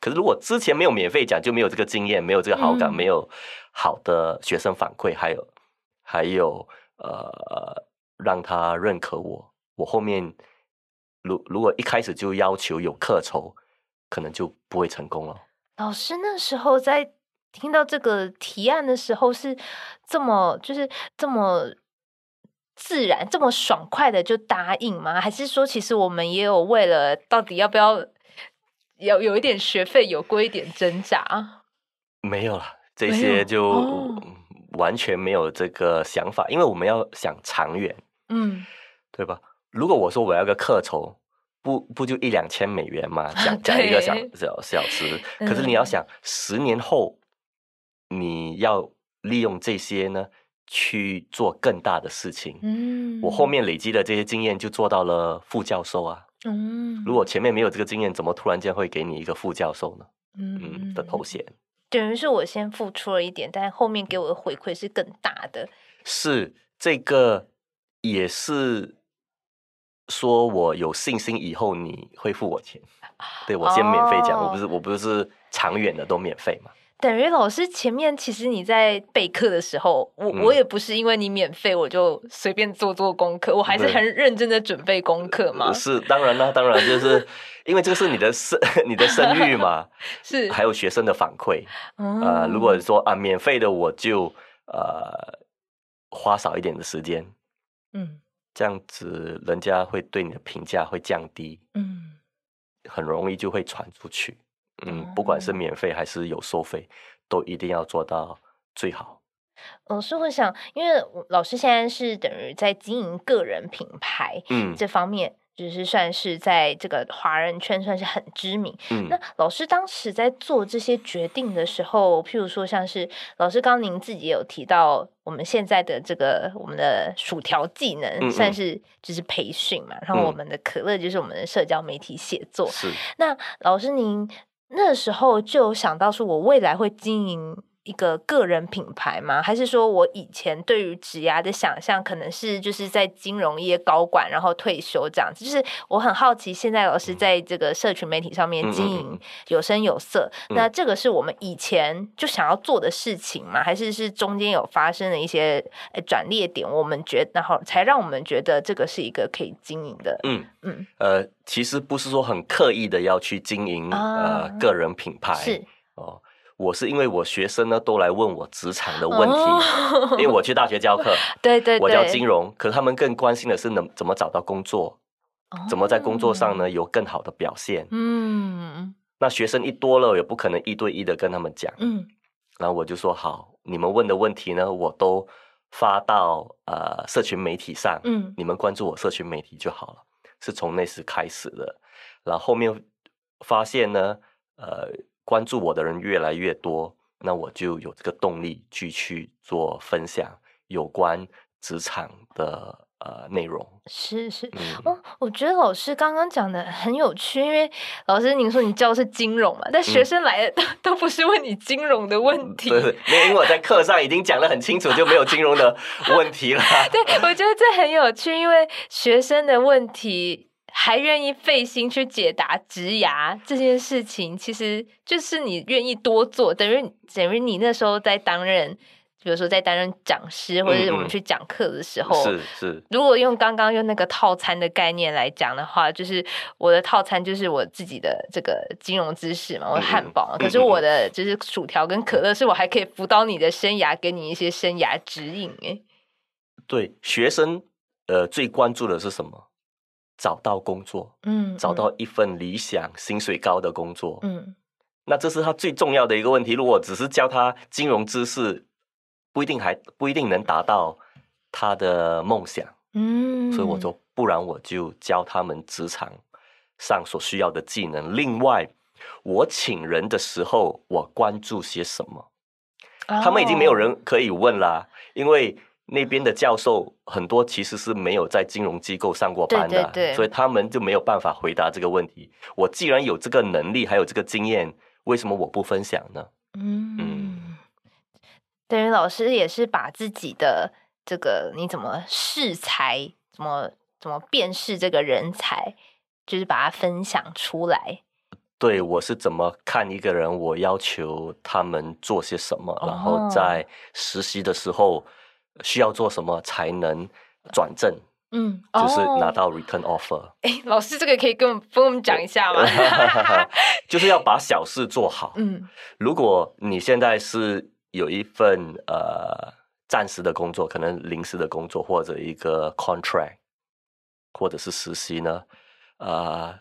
可是如果之前没有免费讲，就没有这个经验，没有这个好感，嗯、没有好的学生反馈，还有还有呃，让他认可我。我后面如如果一开始就要求有课酬。可能就不会成功了。老师那时候在听到这个提案的时候，是这么就是这么自然、这么爽快的就答应吗？还是说，其实我们也有为了到底要不要有有一点学费，有过一点挣扎？没有了，这些就完全没有这个想法，因为我们要想长远，嗯，对吧？如果我说我要个课酬。不不就一两千美元嘛，讲讲一个小小小时。可是你要想，十年后你要利用这些呢去做更大的事情。嗯，我后面累积的这些经验就做到了副教授啊。嗯，如果前面没有这个经验，怎么突然间会给你一个副教授呢？嗯的头衔，等于是我先付出了一点，但后面给我的回馈是更大的。是这个也是。说我有信心以后你会付我钱，对，我先免费讲，哦、我不是我不是长远的都免费嘛。等于老师前面其实你在备课的时候，我、嗯、我也不是因为你免费我就随便做做功课，我还是很认真的准备功课嘛。是当然啦，当然就是 因为这个是你的声 你的声誉嘛，是还有学生的反馈啊、嗯呃。如果说啊免费的我就呃花少一点的时间，嗯。这样子，人家会对你的评价会降低，嗯，很容易就会传出去，嗯，不管是免费还是有收费，都一定要做到最好。老师会想，因为老师现在是等于在经营个人品牌，嗯，这方面。就是算是在这个华人圈算是很知名。嗯，那老师当时在做这些决定的时候，譬如说像是老师刚刚您自己有提到，我们现在的这个我们的薯条技能算是就是培训嘛，嗯嗯，然后我们的可乐就是我们的社交媒体写作。是，那老师您那时候就想到是，我未来会经营。一个个人品牌吗？还是说我以前对于职涯的想象可能是就是在金融业高管，然后退休这样子？就是我很好奇，现在老师在这个社群媒体上面经营有声有色，嗯嗯嗯，那这个是我们以前就想要做的事情吗？还是是中间有发生了一些转捩点，我们觉得然后才让我们觉得这个是一个可以经营的？嗯嗯呃，其实不是说很刻意的要去经营、啊、呃个人品牌是哦。我是因为我学生呢都来问我职场的问题，oh. 因为我去大学教课，对，对对，我教金融，可是他们更关心的是能怎么找到工作，oh. 怎么在工作上呢有更好的表现。嗯，mm. 那学生一多了，也不可能一对一的跟他们讲。嗯，mm. 然后我就说好，你们问的问题呢，我都发到呃社群媒体上，嗯，mm. 你们关注我社群媒体就好了。是从那时开始的，然后后面发现呢，呃。关注我的人越来越多，那我就有这个动力去去做分享有关职场的呃内容。是是，嗯、哦，我觉得老师刚刚讲的很有趣，因为老师您说你教的是金融嘛，但学生来的都、嗯、都不是问你金融的问题，对，因为我在课上已经讲的很清楚，就没有金融的问题了。对，我觉得这很有趣，因为学生的问题。还愿意费心去解答职涯这件事情，其实就是你愿意多做，等于等于你那时候在担任，比如说在担任讲师，或者是我们去讲课的时候，是是。如果用刚刚用那个套餐的概念来讲的话，就是我的套餐就是我自己的这个金融知识嘛，我的汉堡，可是我的就是薯条跟可乐，是我还可以辅导你的生涯，给你一些生涯指引。哎，对，学生呃最关注的是什么？找到工作，嗯，找到一份理想、薪水高的工作，嗯，那这是他最重要的一个问题。如果只是教他金融知识，不一定还不一定能达到他的梦想，嗯，所以我就不然我就教他们职场上所需要的技能。另外，我请人的时候，我关注些什么？他们已经没有人可以问啦，因为那边的教授很多其实是没有在金融机构上过班的，对对对，所以他们就没有办法回答这个问题。我既然有这个能力，还有这个经验，为什么我不分享呢？嗯，嗯，等于老师也是把自己的这个你怎么识才，怎么怎么辨识这个人才，就是把它分享出来。对，我是怎么看一个人？我要求他们做些什么，然后在实习的时候需要做什么才能转正？嗯，就是拿到 return offer。哎，老师，这个可以跟我们跟我们讲一下吗？就是要把小事做好。嗯，如果你现在是有一份呃暂时的工作，可能临时的工作，或者一个 contract，或者是实习呢，呃。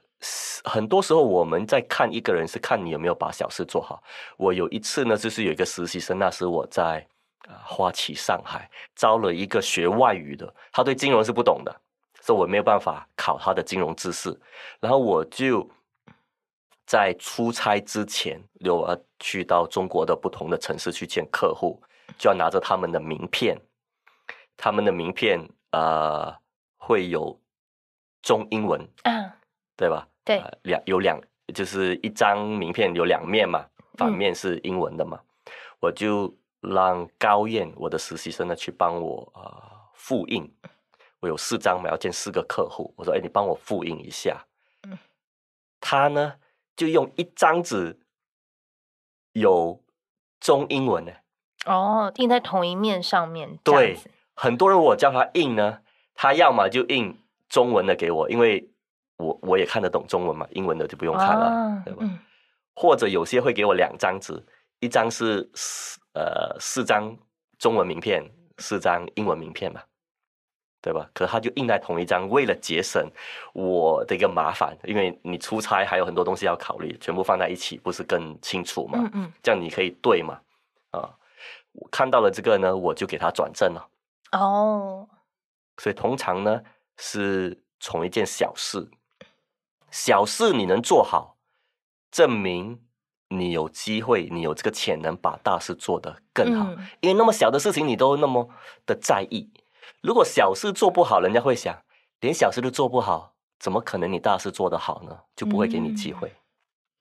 很多时候我们在看一个人，是看你有没有把小事做好。我有一次呢，就是有一个实习生，那时我在花旗上海招了一个学外语的，他对金融是不懂的，所以我没有办法考他的金融知识。然后我就在出差之前，我要去到中国的不同的城市去见客户，就要拿着他们的名片，他们的名片呃会有中英文，嗯，对吧？对，两有两，就是一张名片有两面嘛，反面是英文的嘛，嗯、我就让高燕我的实习生呢去帮我啊、呃、复印，我有四张嘛，要见四个客户，我说哎，你帮我复印一下，嗯、他呢就用一张纸有中英文的，哦，印在同一面上面，对，很多人我叫他印呢，他要么就印中文的给我，因为。我我也看得懂中文嘛，英文的就不用看了，啊、对吧？嗯、或者有些会给我两张纸，一张是四呃四张中文名片，四张英文名片嘛，对吧？可他就印在同一张，为了节省我的一个麻烦，因为你出差还有很多东西要考虑，全部放在一起不是更清楚嘛？嗯嗯，这样你可以对嘛？啊，我看到了这个呢，我就给他转正了。哦，所以通常呢是从一件小事。小事你能做好，证明你有机会，你有这个潜能把大事做得更好。嗯、因为那么小的事情你都那么的在意，如果小事做不好，人家会想，连小事都做不好，怎么可能你大事做得好呢？就不会给你机会。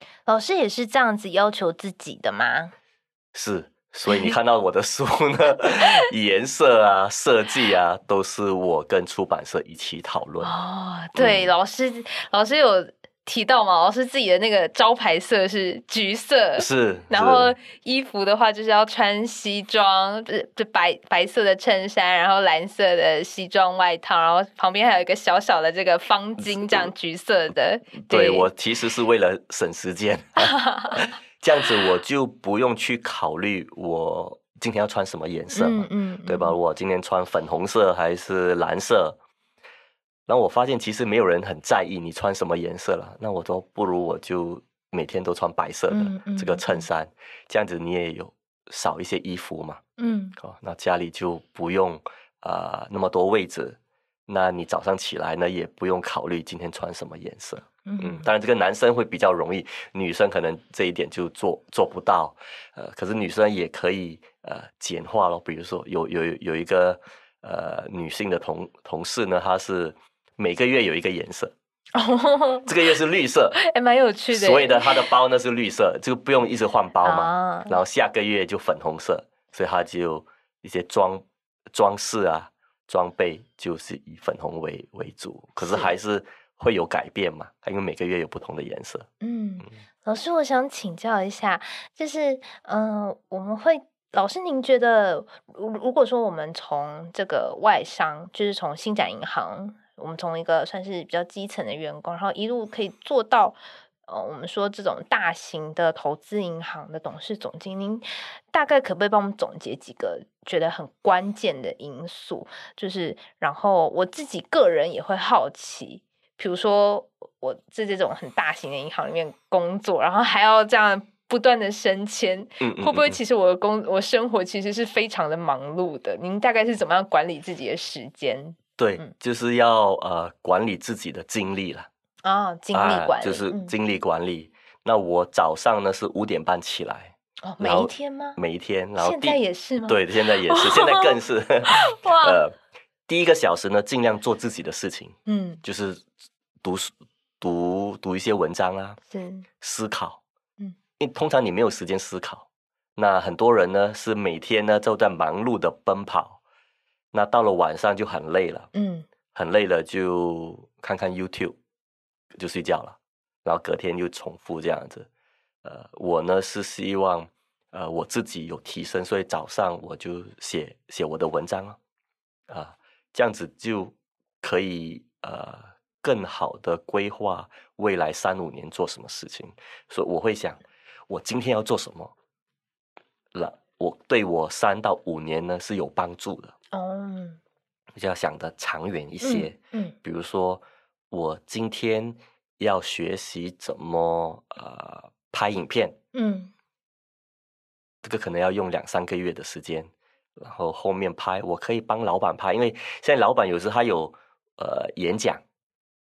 嗯、老师也是这样子要求自己的吗？是。所以你看到我的书呢，颜色啊、设计啊，都是我跟出版社一起讨论。哦，对，嗯、老师，老师有提到嘛？老师自己的那个招牌色是橘色，是。然后衣服的话，就是要穿西装，就白白色的衬衫，然后蓝色的西装外套，然后旁边还有一个小小的这个方巾，这样橘色的。对，对我其实是为了省时间。这样子我就不用去考虑我今天要穿什么颜色嘛，嗯嗯、对吧？我今天穿粉红色还是蓝色？然后我发现其实没有人很在意你穿什么颜色了。那我说不如我就每天都穿白色的这个衬衫，嗯嗯、这样子你也有少一些衣服嘛。嗯，哦，那家里就不用啊、呃、那么多位置。那你早上起来呢，也不用考虑今天穿什么颜色。嗯，当然这个男生会比较容易，女生可能这一点就做做不到。呃，可是女生也可以呃简化咯，比如说有有有一个呃女性的同同事呢，她是每个月有一个颜色。哦，这个月是绿色，还 蛮有趣的。所以呢，它的包呢是绿色，就不用一直换包嘛。啊、然后下个月就粉红色，所以它就一些装装饰啊。装备就是以粉红为为主，可是还是会有改变嘛？因为每个月有不同的颜色。嗯，老师，我想请教一下，就是嗯、呃，我们会老师，您觉得，如如果说我们从这个外商，就是从星展银行，我们从一个算是比较基层的员工，然后一路可以做到。呃，我们说这种大型的投资银行的董事总经理，您大概可不可以帮我们总结几个觉得很关键的因素？就是，然后我自己个人也会好奇，比如说我在这种很大型的银行里面工作，然后还要这样不断的升迁，嗯嗯嗯会不会其实我的工我生活其实是非常的忙碌的？您大概是怎么样管理自己的时间？对，嗯、就是要呃管理自己的精力了。啊、哦，精力管理、啊、就是精力管理。嗯、那我早上呢是五点半起来。哦，每一天吗？每一天，然后现在也是吗？对，现在也是，现在更是。哇呃，第一个小时呢，尽量做自己的事情。嗯，就是读书、读读一些文章啊，是思考。嗯，因为通常你没有时间思考。那很多人呢是每天呢都在忙碌的奔跑，那到了晚上就很累了。嗯，很累了就看看 YouTube，就睡觉了，然后隔天又重复这样子。呃，我呢是希望，呃，我自己有提升，所以早上我就写写我的文章啊，啊、呃，这样子就可以呃更好的规划未来三五年做什么事情。所以我会想，我今天要做什么，那我对我三到五年呢是有帮助的。哦，就要想的长远一些。嗯，嗯比如说我今天要学习怎么呃。拍影片，嗯，这个可能要用两三个月的时间，然后后面拍，我可以帮老板拍，因为现在老板有时他有呃演讲，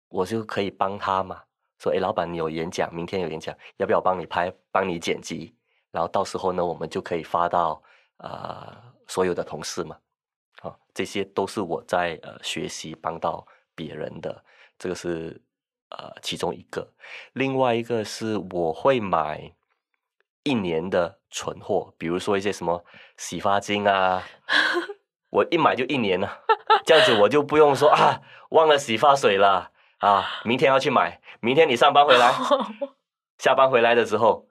我就可以帮他嘛，说，哎，老板你有演讲，明天有演讲，要不要帮你拍，帮你剪辑，然后到时候呢，我们就可以发到啊、呃、所有的同事嘛，啊、哦，这些都是我在呃学习帮到别人的，这个是。呃，其中一个，另外一个是我会买一年的存货，比如说一些什么洗发精啊，我一买就一年了，这样子我就不用说啊，忘了洗发水了啊，明天要去买，明天你上班回来，下班回来的时候，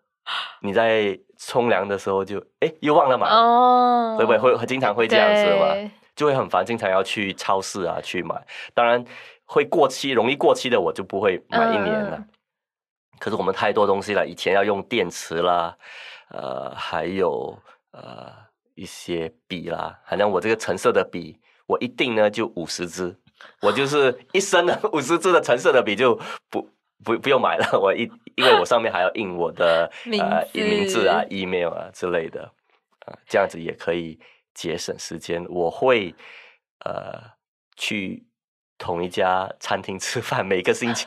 你在冲凉的时候就哎又忘了买，哦，会不会会经常会这样子嘛？就会很烦，经常要去超市啊去买，当然。会过期，容易过期的我就不会买一年了。嗯、可是我们太多东西了，以前要用电池啦，呃，还有呃一些笔啦，好像我这个橙色的笔，我一定呢就五十支，我就是一生的 五十支的橙色的笔就不不不用买了。我一因为我上面还要印我的 名字呃名字啊、email 啊之类的，啊、呃，这样子也可以节省时间。我会呃去。同一家餐厅吃饭，每个星期，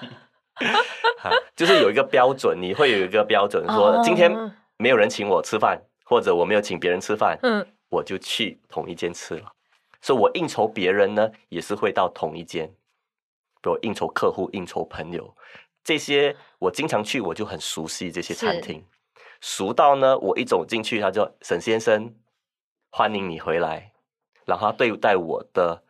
就是有一个标准，你会有一个标准，说今天没有人请我吃饭，或者我没有请别人吃饭，嗯，我就去同一间吃了。所以，我应酬别人呢，也是会到同一间，比如应酬客户、应酬朋友，这些我经常去，我就很熟悉这些餐厅，熟到呢，我一走进去，他就沈先生，欢迎你回来，然后他对待我的。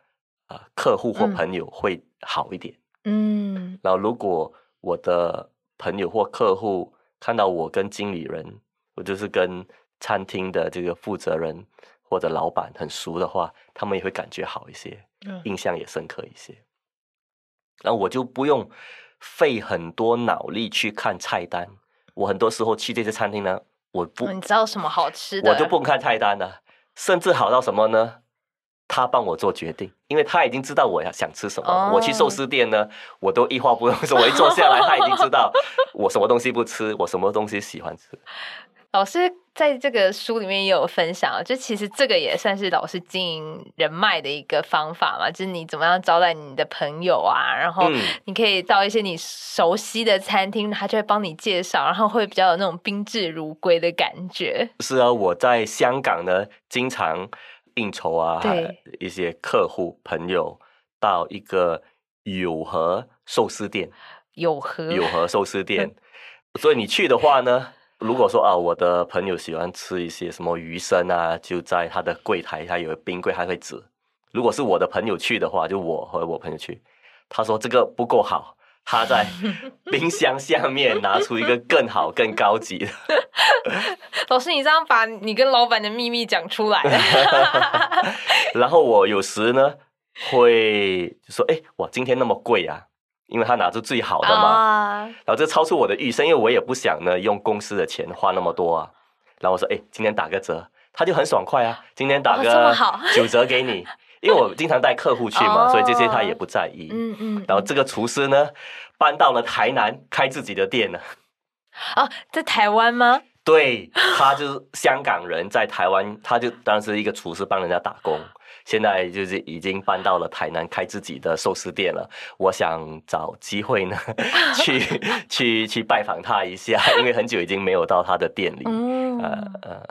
啊，客户或朋友会好一点。嗯，然后如果我的朋友或客户看到我跟经理人，我就是跟餐厅的这个负责人或者老板很熟的话，他们也会感觉好一些，印象也深刻一些。然后我就不用费很多脑力去看菜单。我很多时候去这些餐厅呢，我不，你知道什么好吃的，我就不看菜单了，甚至好到什么呢？他帮我做决定，因为他已经知道我要想吃什么。Oh. 我去寿司店呢，我都一话不用说，我一坐下来，他已经知道我什么东西不吃，我什么东西喜欢吃。老师在这个书里面也有分享，就其实这个也算是老师经营人脉的一个方法嘛，就是你怎么样招待你的朋友啊，然后你可以到一些你熟悉的餐厅，他就会帮你介绍，然后会比较有那种宾至如归的感觉。是啊，我在香港呢，经常。应酬啊，一些客户朋友到一个有和寿司店，有和有和寿司店，所以你去的话呢，如果说啊，我的朋友喜欢吃一些什么鱼生啊，就在他的柜台，他有冰柜，他会指。如果是我的朋友去的话，就我和我朋友去，他说这个不够好。他在 冰箱下面拿出一个更好、更高级的。老师，你这样把你跟老板的秘密讲出来。然后我有时呢会说：“哎，哇，今天那么贵啊！”因为他拿出最好的嘛。然后这超出我的预算，因为我也不想呢用公司的钱花那么多啊。然后我说：“哎，今天打个折。”他就很爽快啊，今天打个九折给你。因为我经常带客户去嘛，所以这些他也不在意。嗯嗯。然后这个厨师呢，搬到了台南开自己的店了。哦，在台湾吗？对，他就是香港人，在台湾，他就当时一个厨师帮人家打工，现在就是已经搬到了台南开自己的寿司店了。我想找机会呢，去去去拜访他一下，因为很久已经没有到他的店里。嗯呃。呃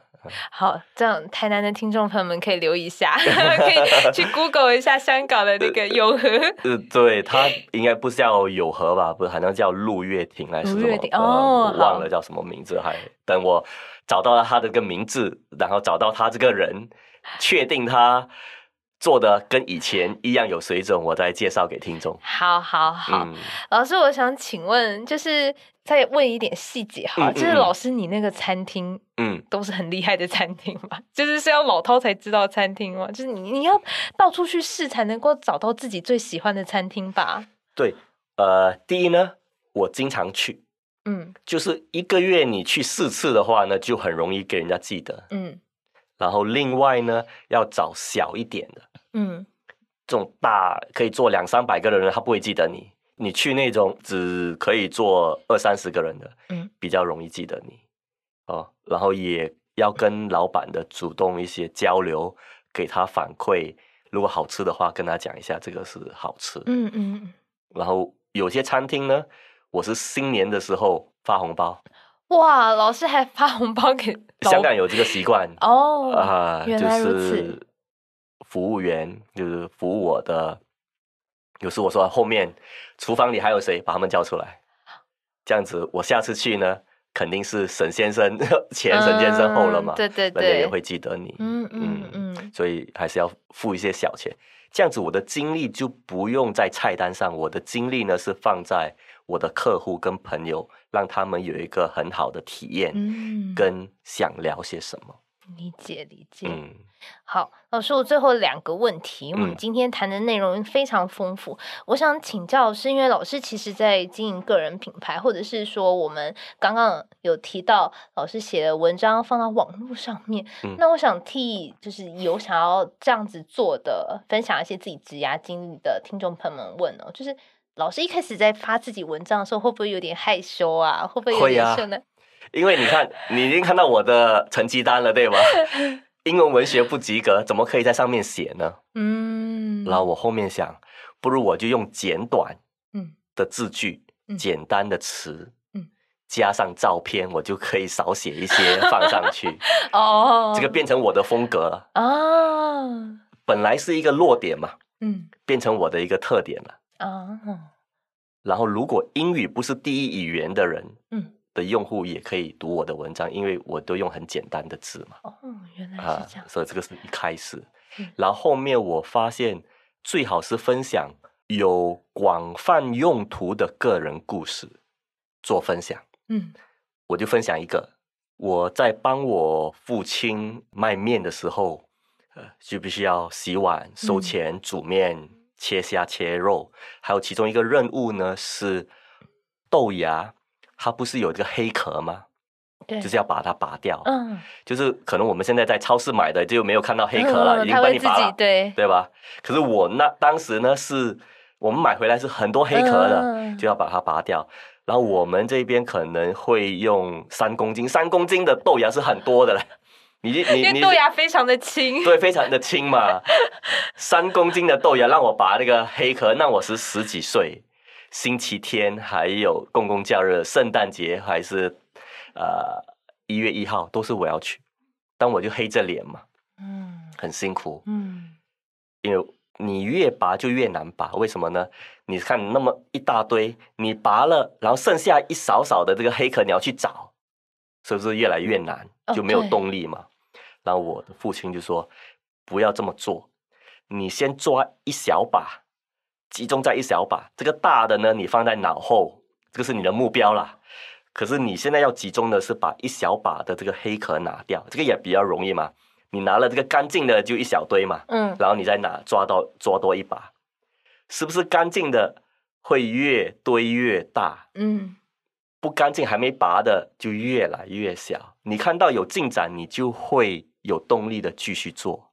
好，这样台南的听众朋友们可以留意一下，可以去 Google 一下香港的那个友和。呃，对，他应该不是叫友和吧？不是，好像叫陆月亭还是什么？陆月亭哦，忘了叫什么名字。还等我找到了他的个名字，然后找到他这个人，确定他做的跟以前一样有水准，我再介绍给听众。好好好，嗯、老师，我想请问，就是。再问一点细节哈，就是老师，你那个餐厅，嗯，都是很厉害的餐厅嘛？嗯、就是是要老饕才知道餐厅吗？就是你你要到处去试，才能够找到自己最喜欢的餐厅吧？对，呃，第一呢，我经常去，嗯，就是一个月你去四次的话呢，就很容易给人家记得，嗯。然后另外呢，要找小一点的，嗯，这种大可以坐两三百个人，他不会记得你。你去那种只可以坐二三十个人的，嗯，比较容易记得你哦。然后也要跟老板的主动一些交流，给他反馈。如果好吃的话，跟他讲一下这个是好吃。嗯嗯。然后有些餐厅呢，我是新年的时候发红包。哇，老师还发红包给？香港有这个习惯哦啊。就是服务员就是服务我的。有时我说后面厨房里还有谁，把他们叫出来，这样子我下次去呢，肯定是沈先生前沈先生后了嘛，对对对，人家也会记得你，嗯嗯嗯，所以还是要付一些小钱，这样子我的精力就不用在菜单上，我的精力呢是放在我的客户跟朋友，让他们有一个很好的体验，嗯，跟想聊些什么。理解理解，嗯，好，老师，我最后两个问题，我们今天谈的内容非常丰富，嗯、我想请教是因为老师其实在经营个人品牌，或者是说我们刚刚有提到老师写的文章放到网络上面，嗯、那我想替就是有想要这样子做的，分享一些自己职涯经历的听众朋友们问哦，就是老师一开始在发自己文章的时候，会不会有点害羞啊？会不会有点羞呢？因为你看，你已经看到我的成绩单了，对吧？英文文学不及格，怎么可以在上面写呢？嗯。然后我后面想，不如我就用简短的字句，嗯、简单的词，嗯、加上照片，我就可以少写一些放上去。哦。这个变成我的风格了。哦。本来是一个弱点嘛，嗯，变成我的一个特点了。哦。然后，如果英语不是第一语言的人，嗯。的用户也可以读我的文章，因为我都用很简单的字嘛。哦，原来是这样。啊，所以这个是一开始，嗯、然后后面我发现最好是分享有广泛用途的个人故事做分享。嗯，我就分享一个，我在帮我父亲卖面的时候，呃，需不需要洗碗、收钱、煮面、嗯、切虾、切肉，还有其中一个任务呢是豆芽。它不是有这个黑壳吗？对，就是要把它拔掉。嗯，就是可能我们现在在超市买的就没有看到黑壳了，嗯、已经帮你拔了，对对吧？可是我那当时呢，是我们买回来是很多黑壳的，嗯、就要把它拔掉。然后我们这边可能会用三公斤，三公斤的豆芽是很多的嘞。你你你豆芽非常的轻，对，非常的轻嘛。三公斤的豆芽让我拔那个黑壳，那我是十几岁。星期天还有公共假日，圣诞节还是呃一月一号，都是我要去，但我就黑着脸嘛，嗯，很辛苦，嗯，因为你越拔就越难拔，为什么呢？你看那么一大堆，你拔了，然后剩下一少少的这个黑壳，你要去找，是不是越来越难，就没有动力嘛.然后我的父亲就说：“不要这么做，你先抓一小把。”集中在一小把，这个大的呢，你放在脑后，这个是你的目标啦。可是你现在要集中的是把一小把的这个黑壳拿掉，这个也比较容易嘛。你拿了这个干净的就一小堆嘛，嗯，然后你再拿抓到抓多一把，是不是干净的会越堆越大？嗯，不干净还没拔的就越来越小。你看到有进展，你就会有动力的继续做。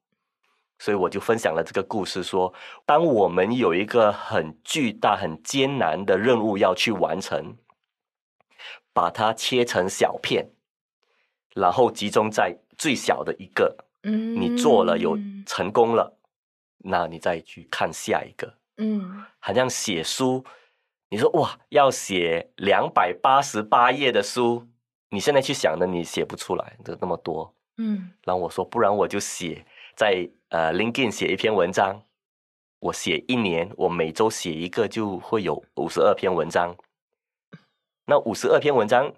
所以我就分享了这个故事，说，当我们有一个很巨大、很艰难的任务要去完成，把它切成小片，然后集中在最小的一个，嗯，你做了有成功了，那你再去看下一个，嗯，好像写书，你说哇，要写两百八十八页的书，你现在去想的，你写不出来的那么多，嗯，然后我说，不然我就写在呃 LinkedIn 写一篇文章，我写一年，我每周写一个，就会有五十二篇文章，那五十二篇文章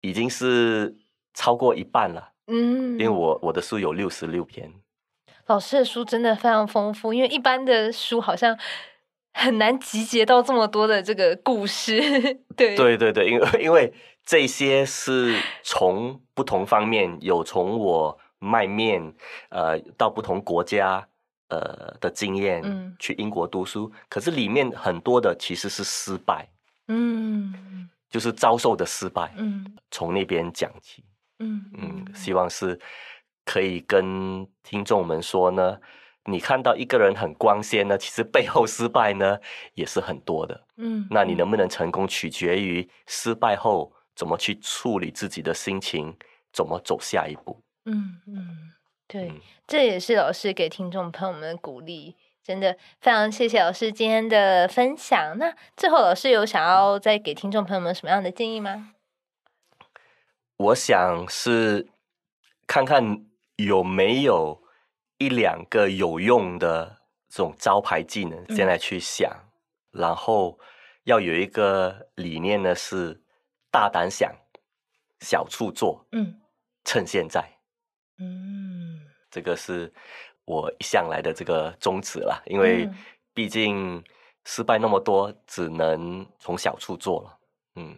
已经是。超过一半了，嗯，因为我我的书有六十六篇，老师的书真的非常丰富，因为一般的书好像很难集结到这么多的这个故事，对，对对对，因为 因为这些是从不同方面，有从我卖面呃到不同国家呃的经验，嗯，去英国读书，可是里面很多的其实是失败，嗯，就是遭受的失败，嗯，从那边讲起。嗯嗯，希望是可以跟听众们说呢，你看到一个人很光鲜呢，其实背后失败呢也是很多的。嗯，那你能不能成功，取决于失败后怎么去处理自己的心情，怎么走下一步。嗯嗯，对，嗯，这也是老师给听众朋友们的鼓励，真的非常谢谢老师今天的分享。那最后，老师有想要再给听众朋友们什么样的建议吗？我想是看看有没有一两个有用的这种招牌技能，现在去想，嗯、然后要有一个理念呢，是大胆想，小处做，嗯，趁现在，嗯，这个是我一向来的这个宗旨啦，因为毕竟失败那么多，只能从小处做了，嗯。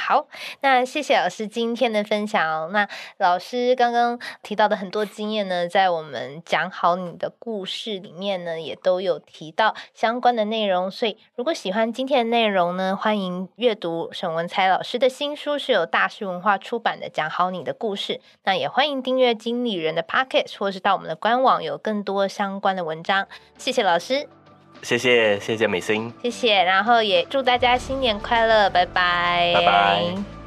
好，那谢谢老师今天的分享。那老师刚刚提到的很多经验呢，在我们讲好你的故事里面呢，也都有提到相关的内容。所以，如果喜欢今天的内容呢，欢迎阅读沈文才老师的新书，是由大师文化出版的《讲好你的故事》。那也欢迎订阅经理人的 Podcast，或是到我们的官网有更多相关的文章。谢谢老师。谢谢谢谢美心，谢谢，然后也祝大家新年快乐，拜拜，拜拜。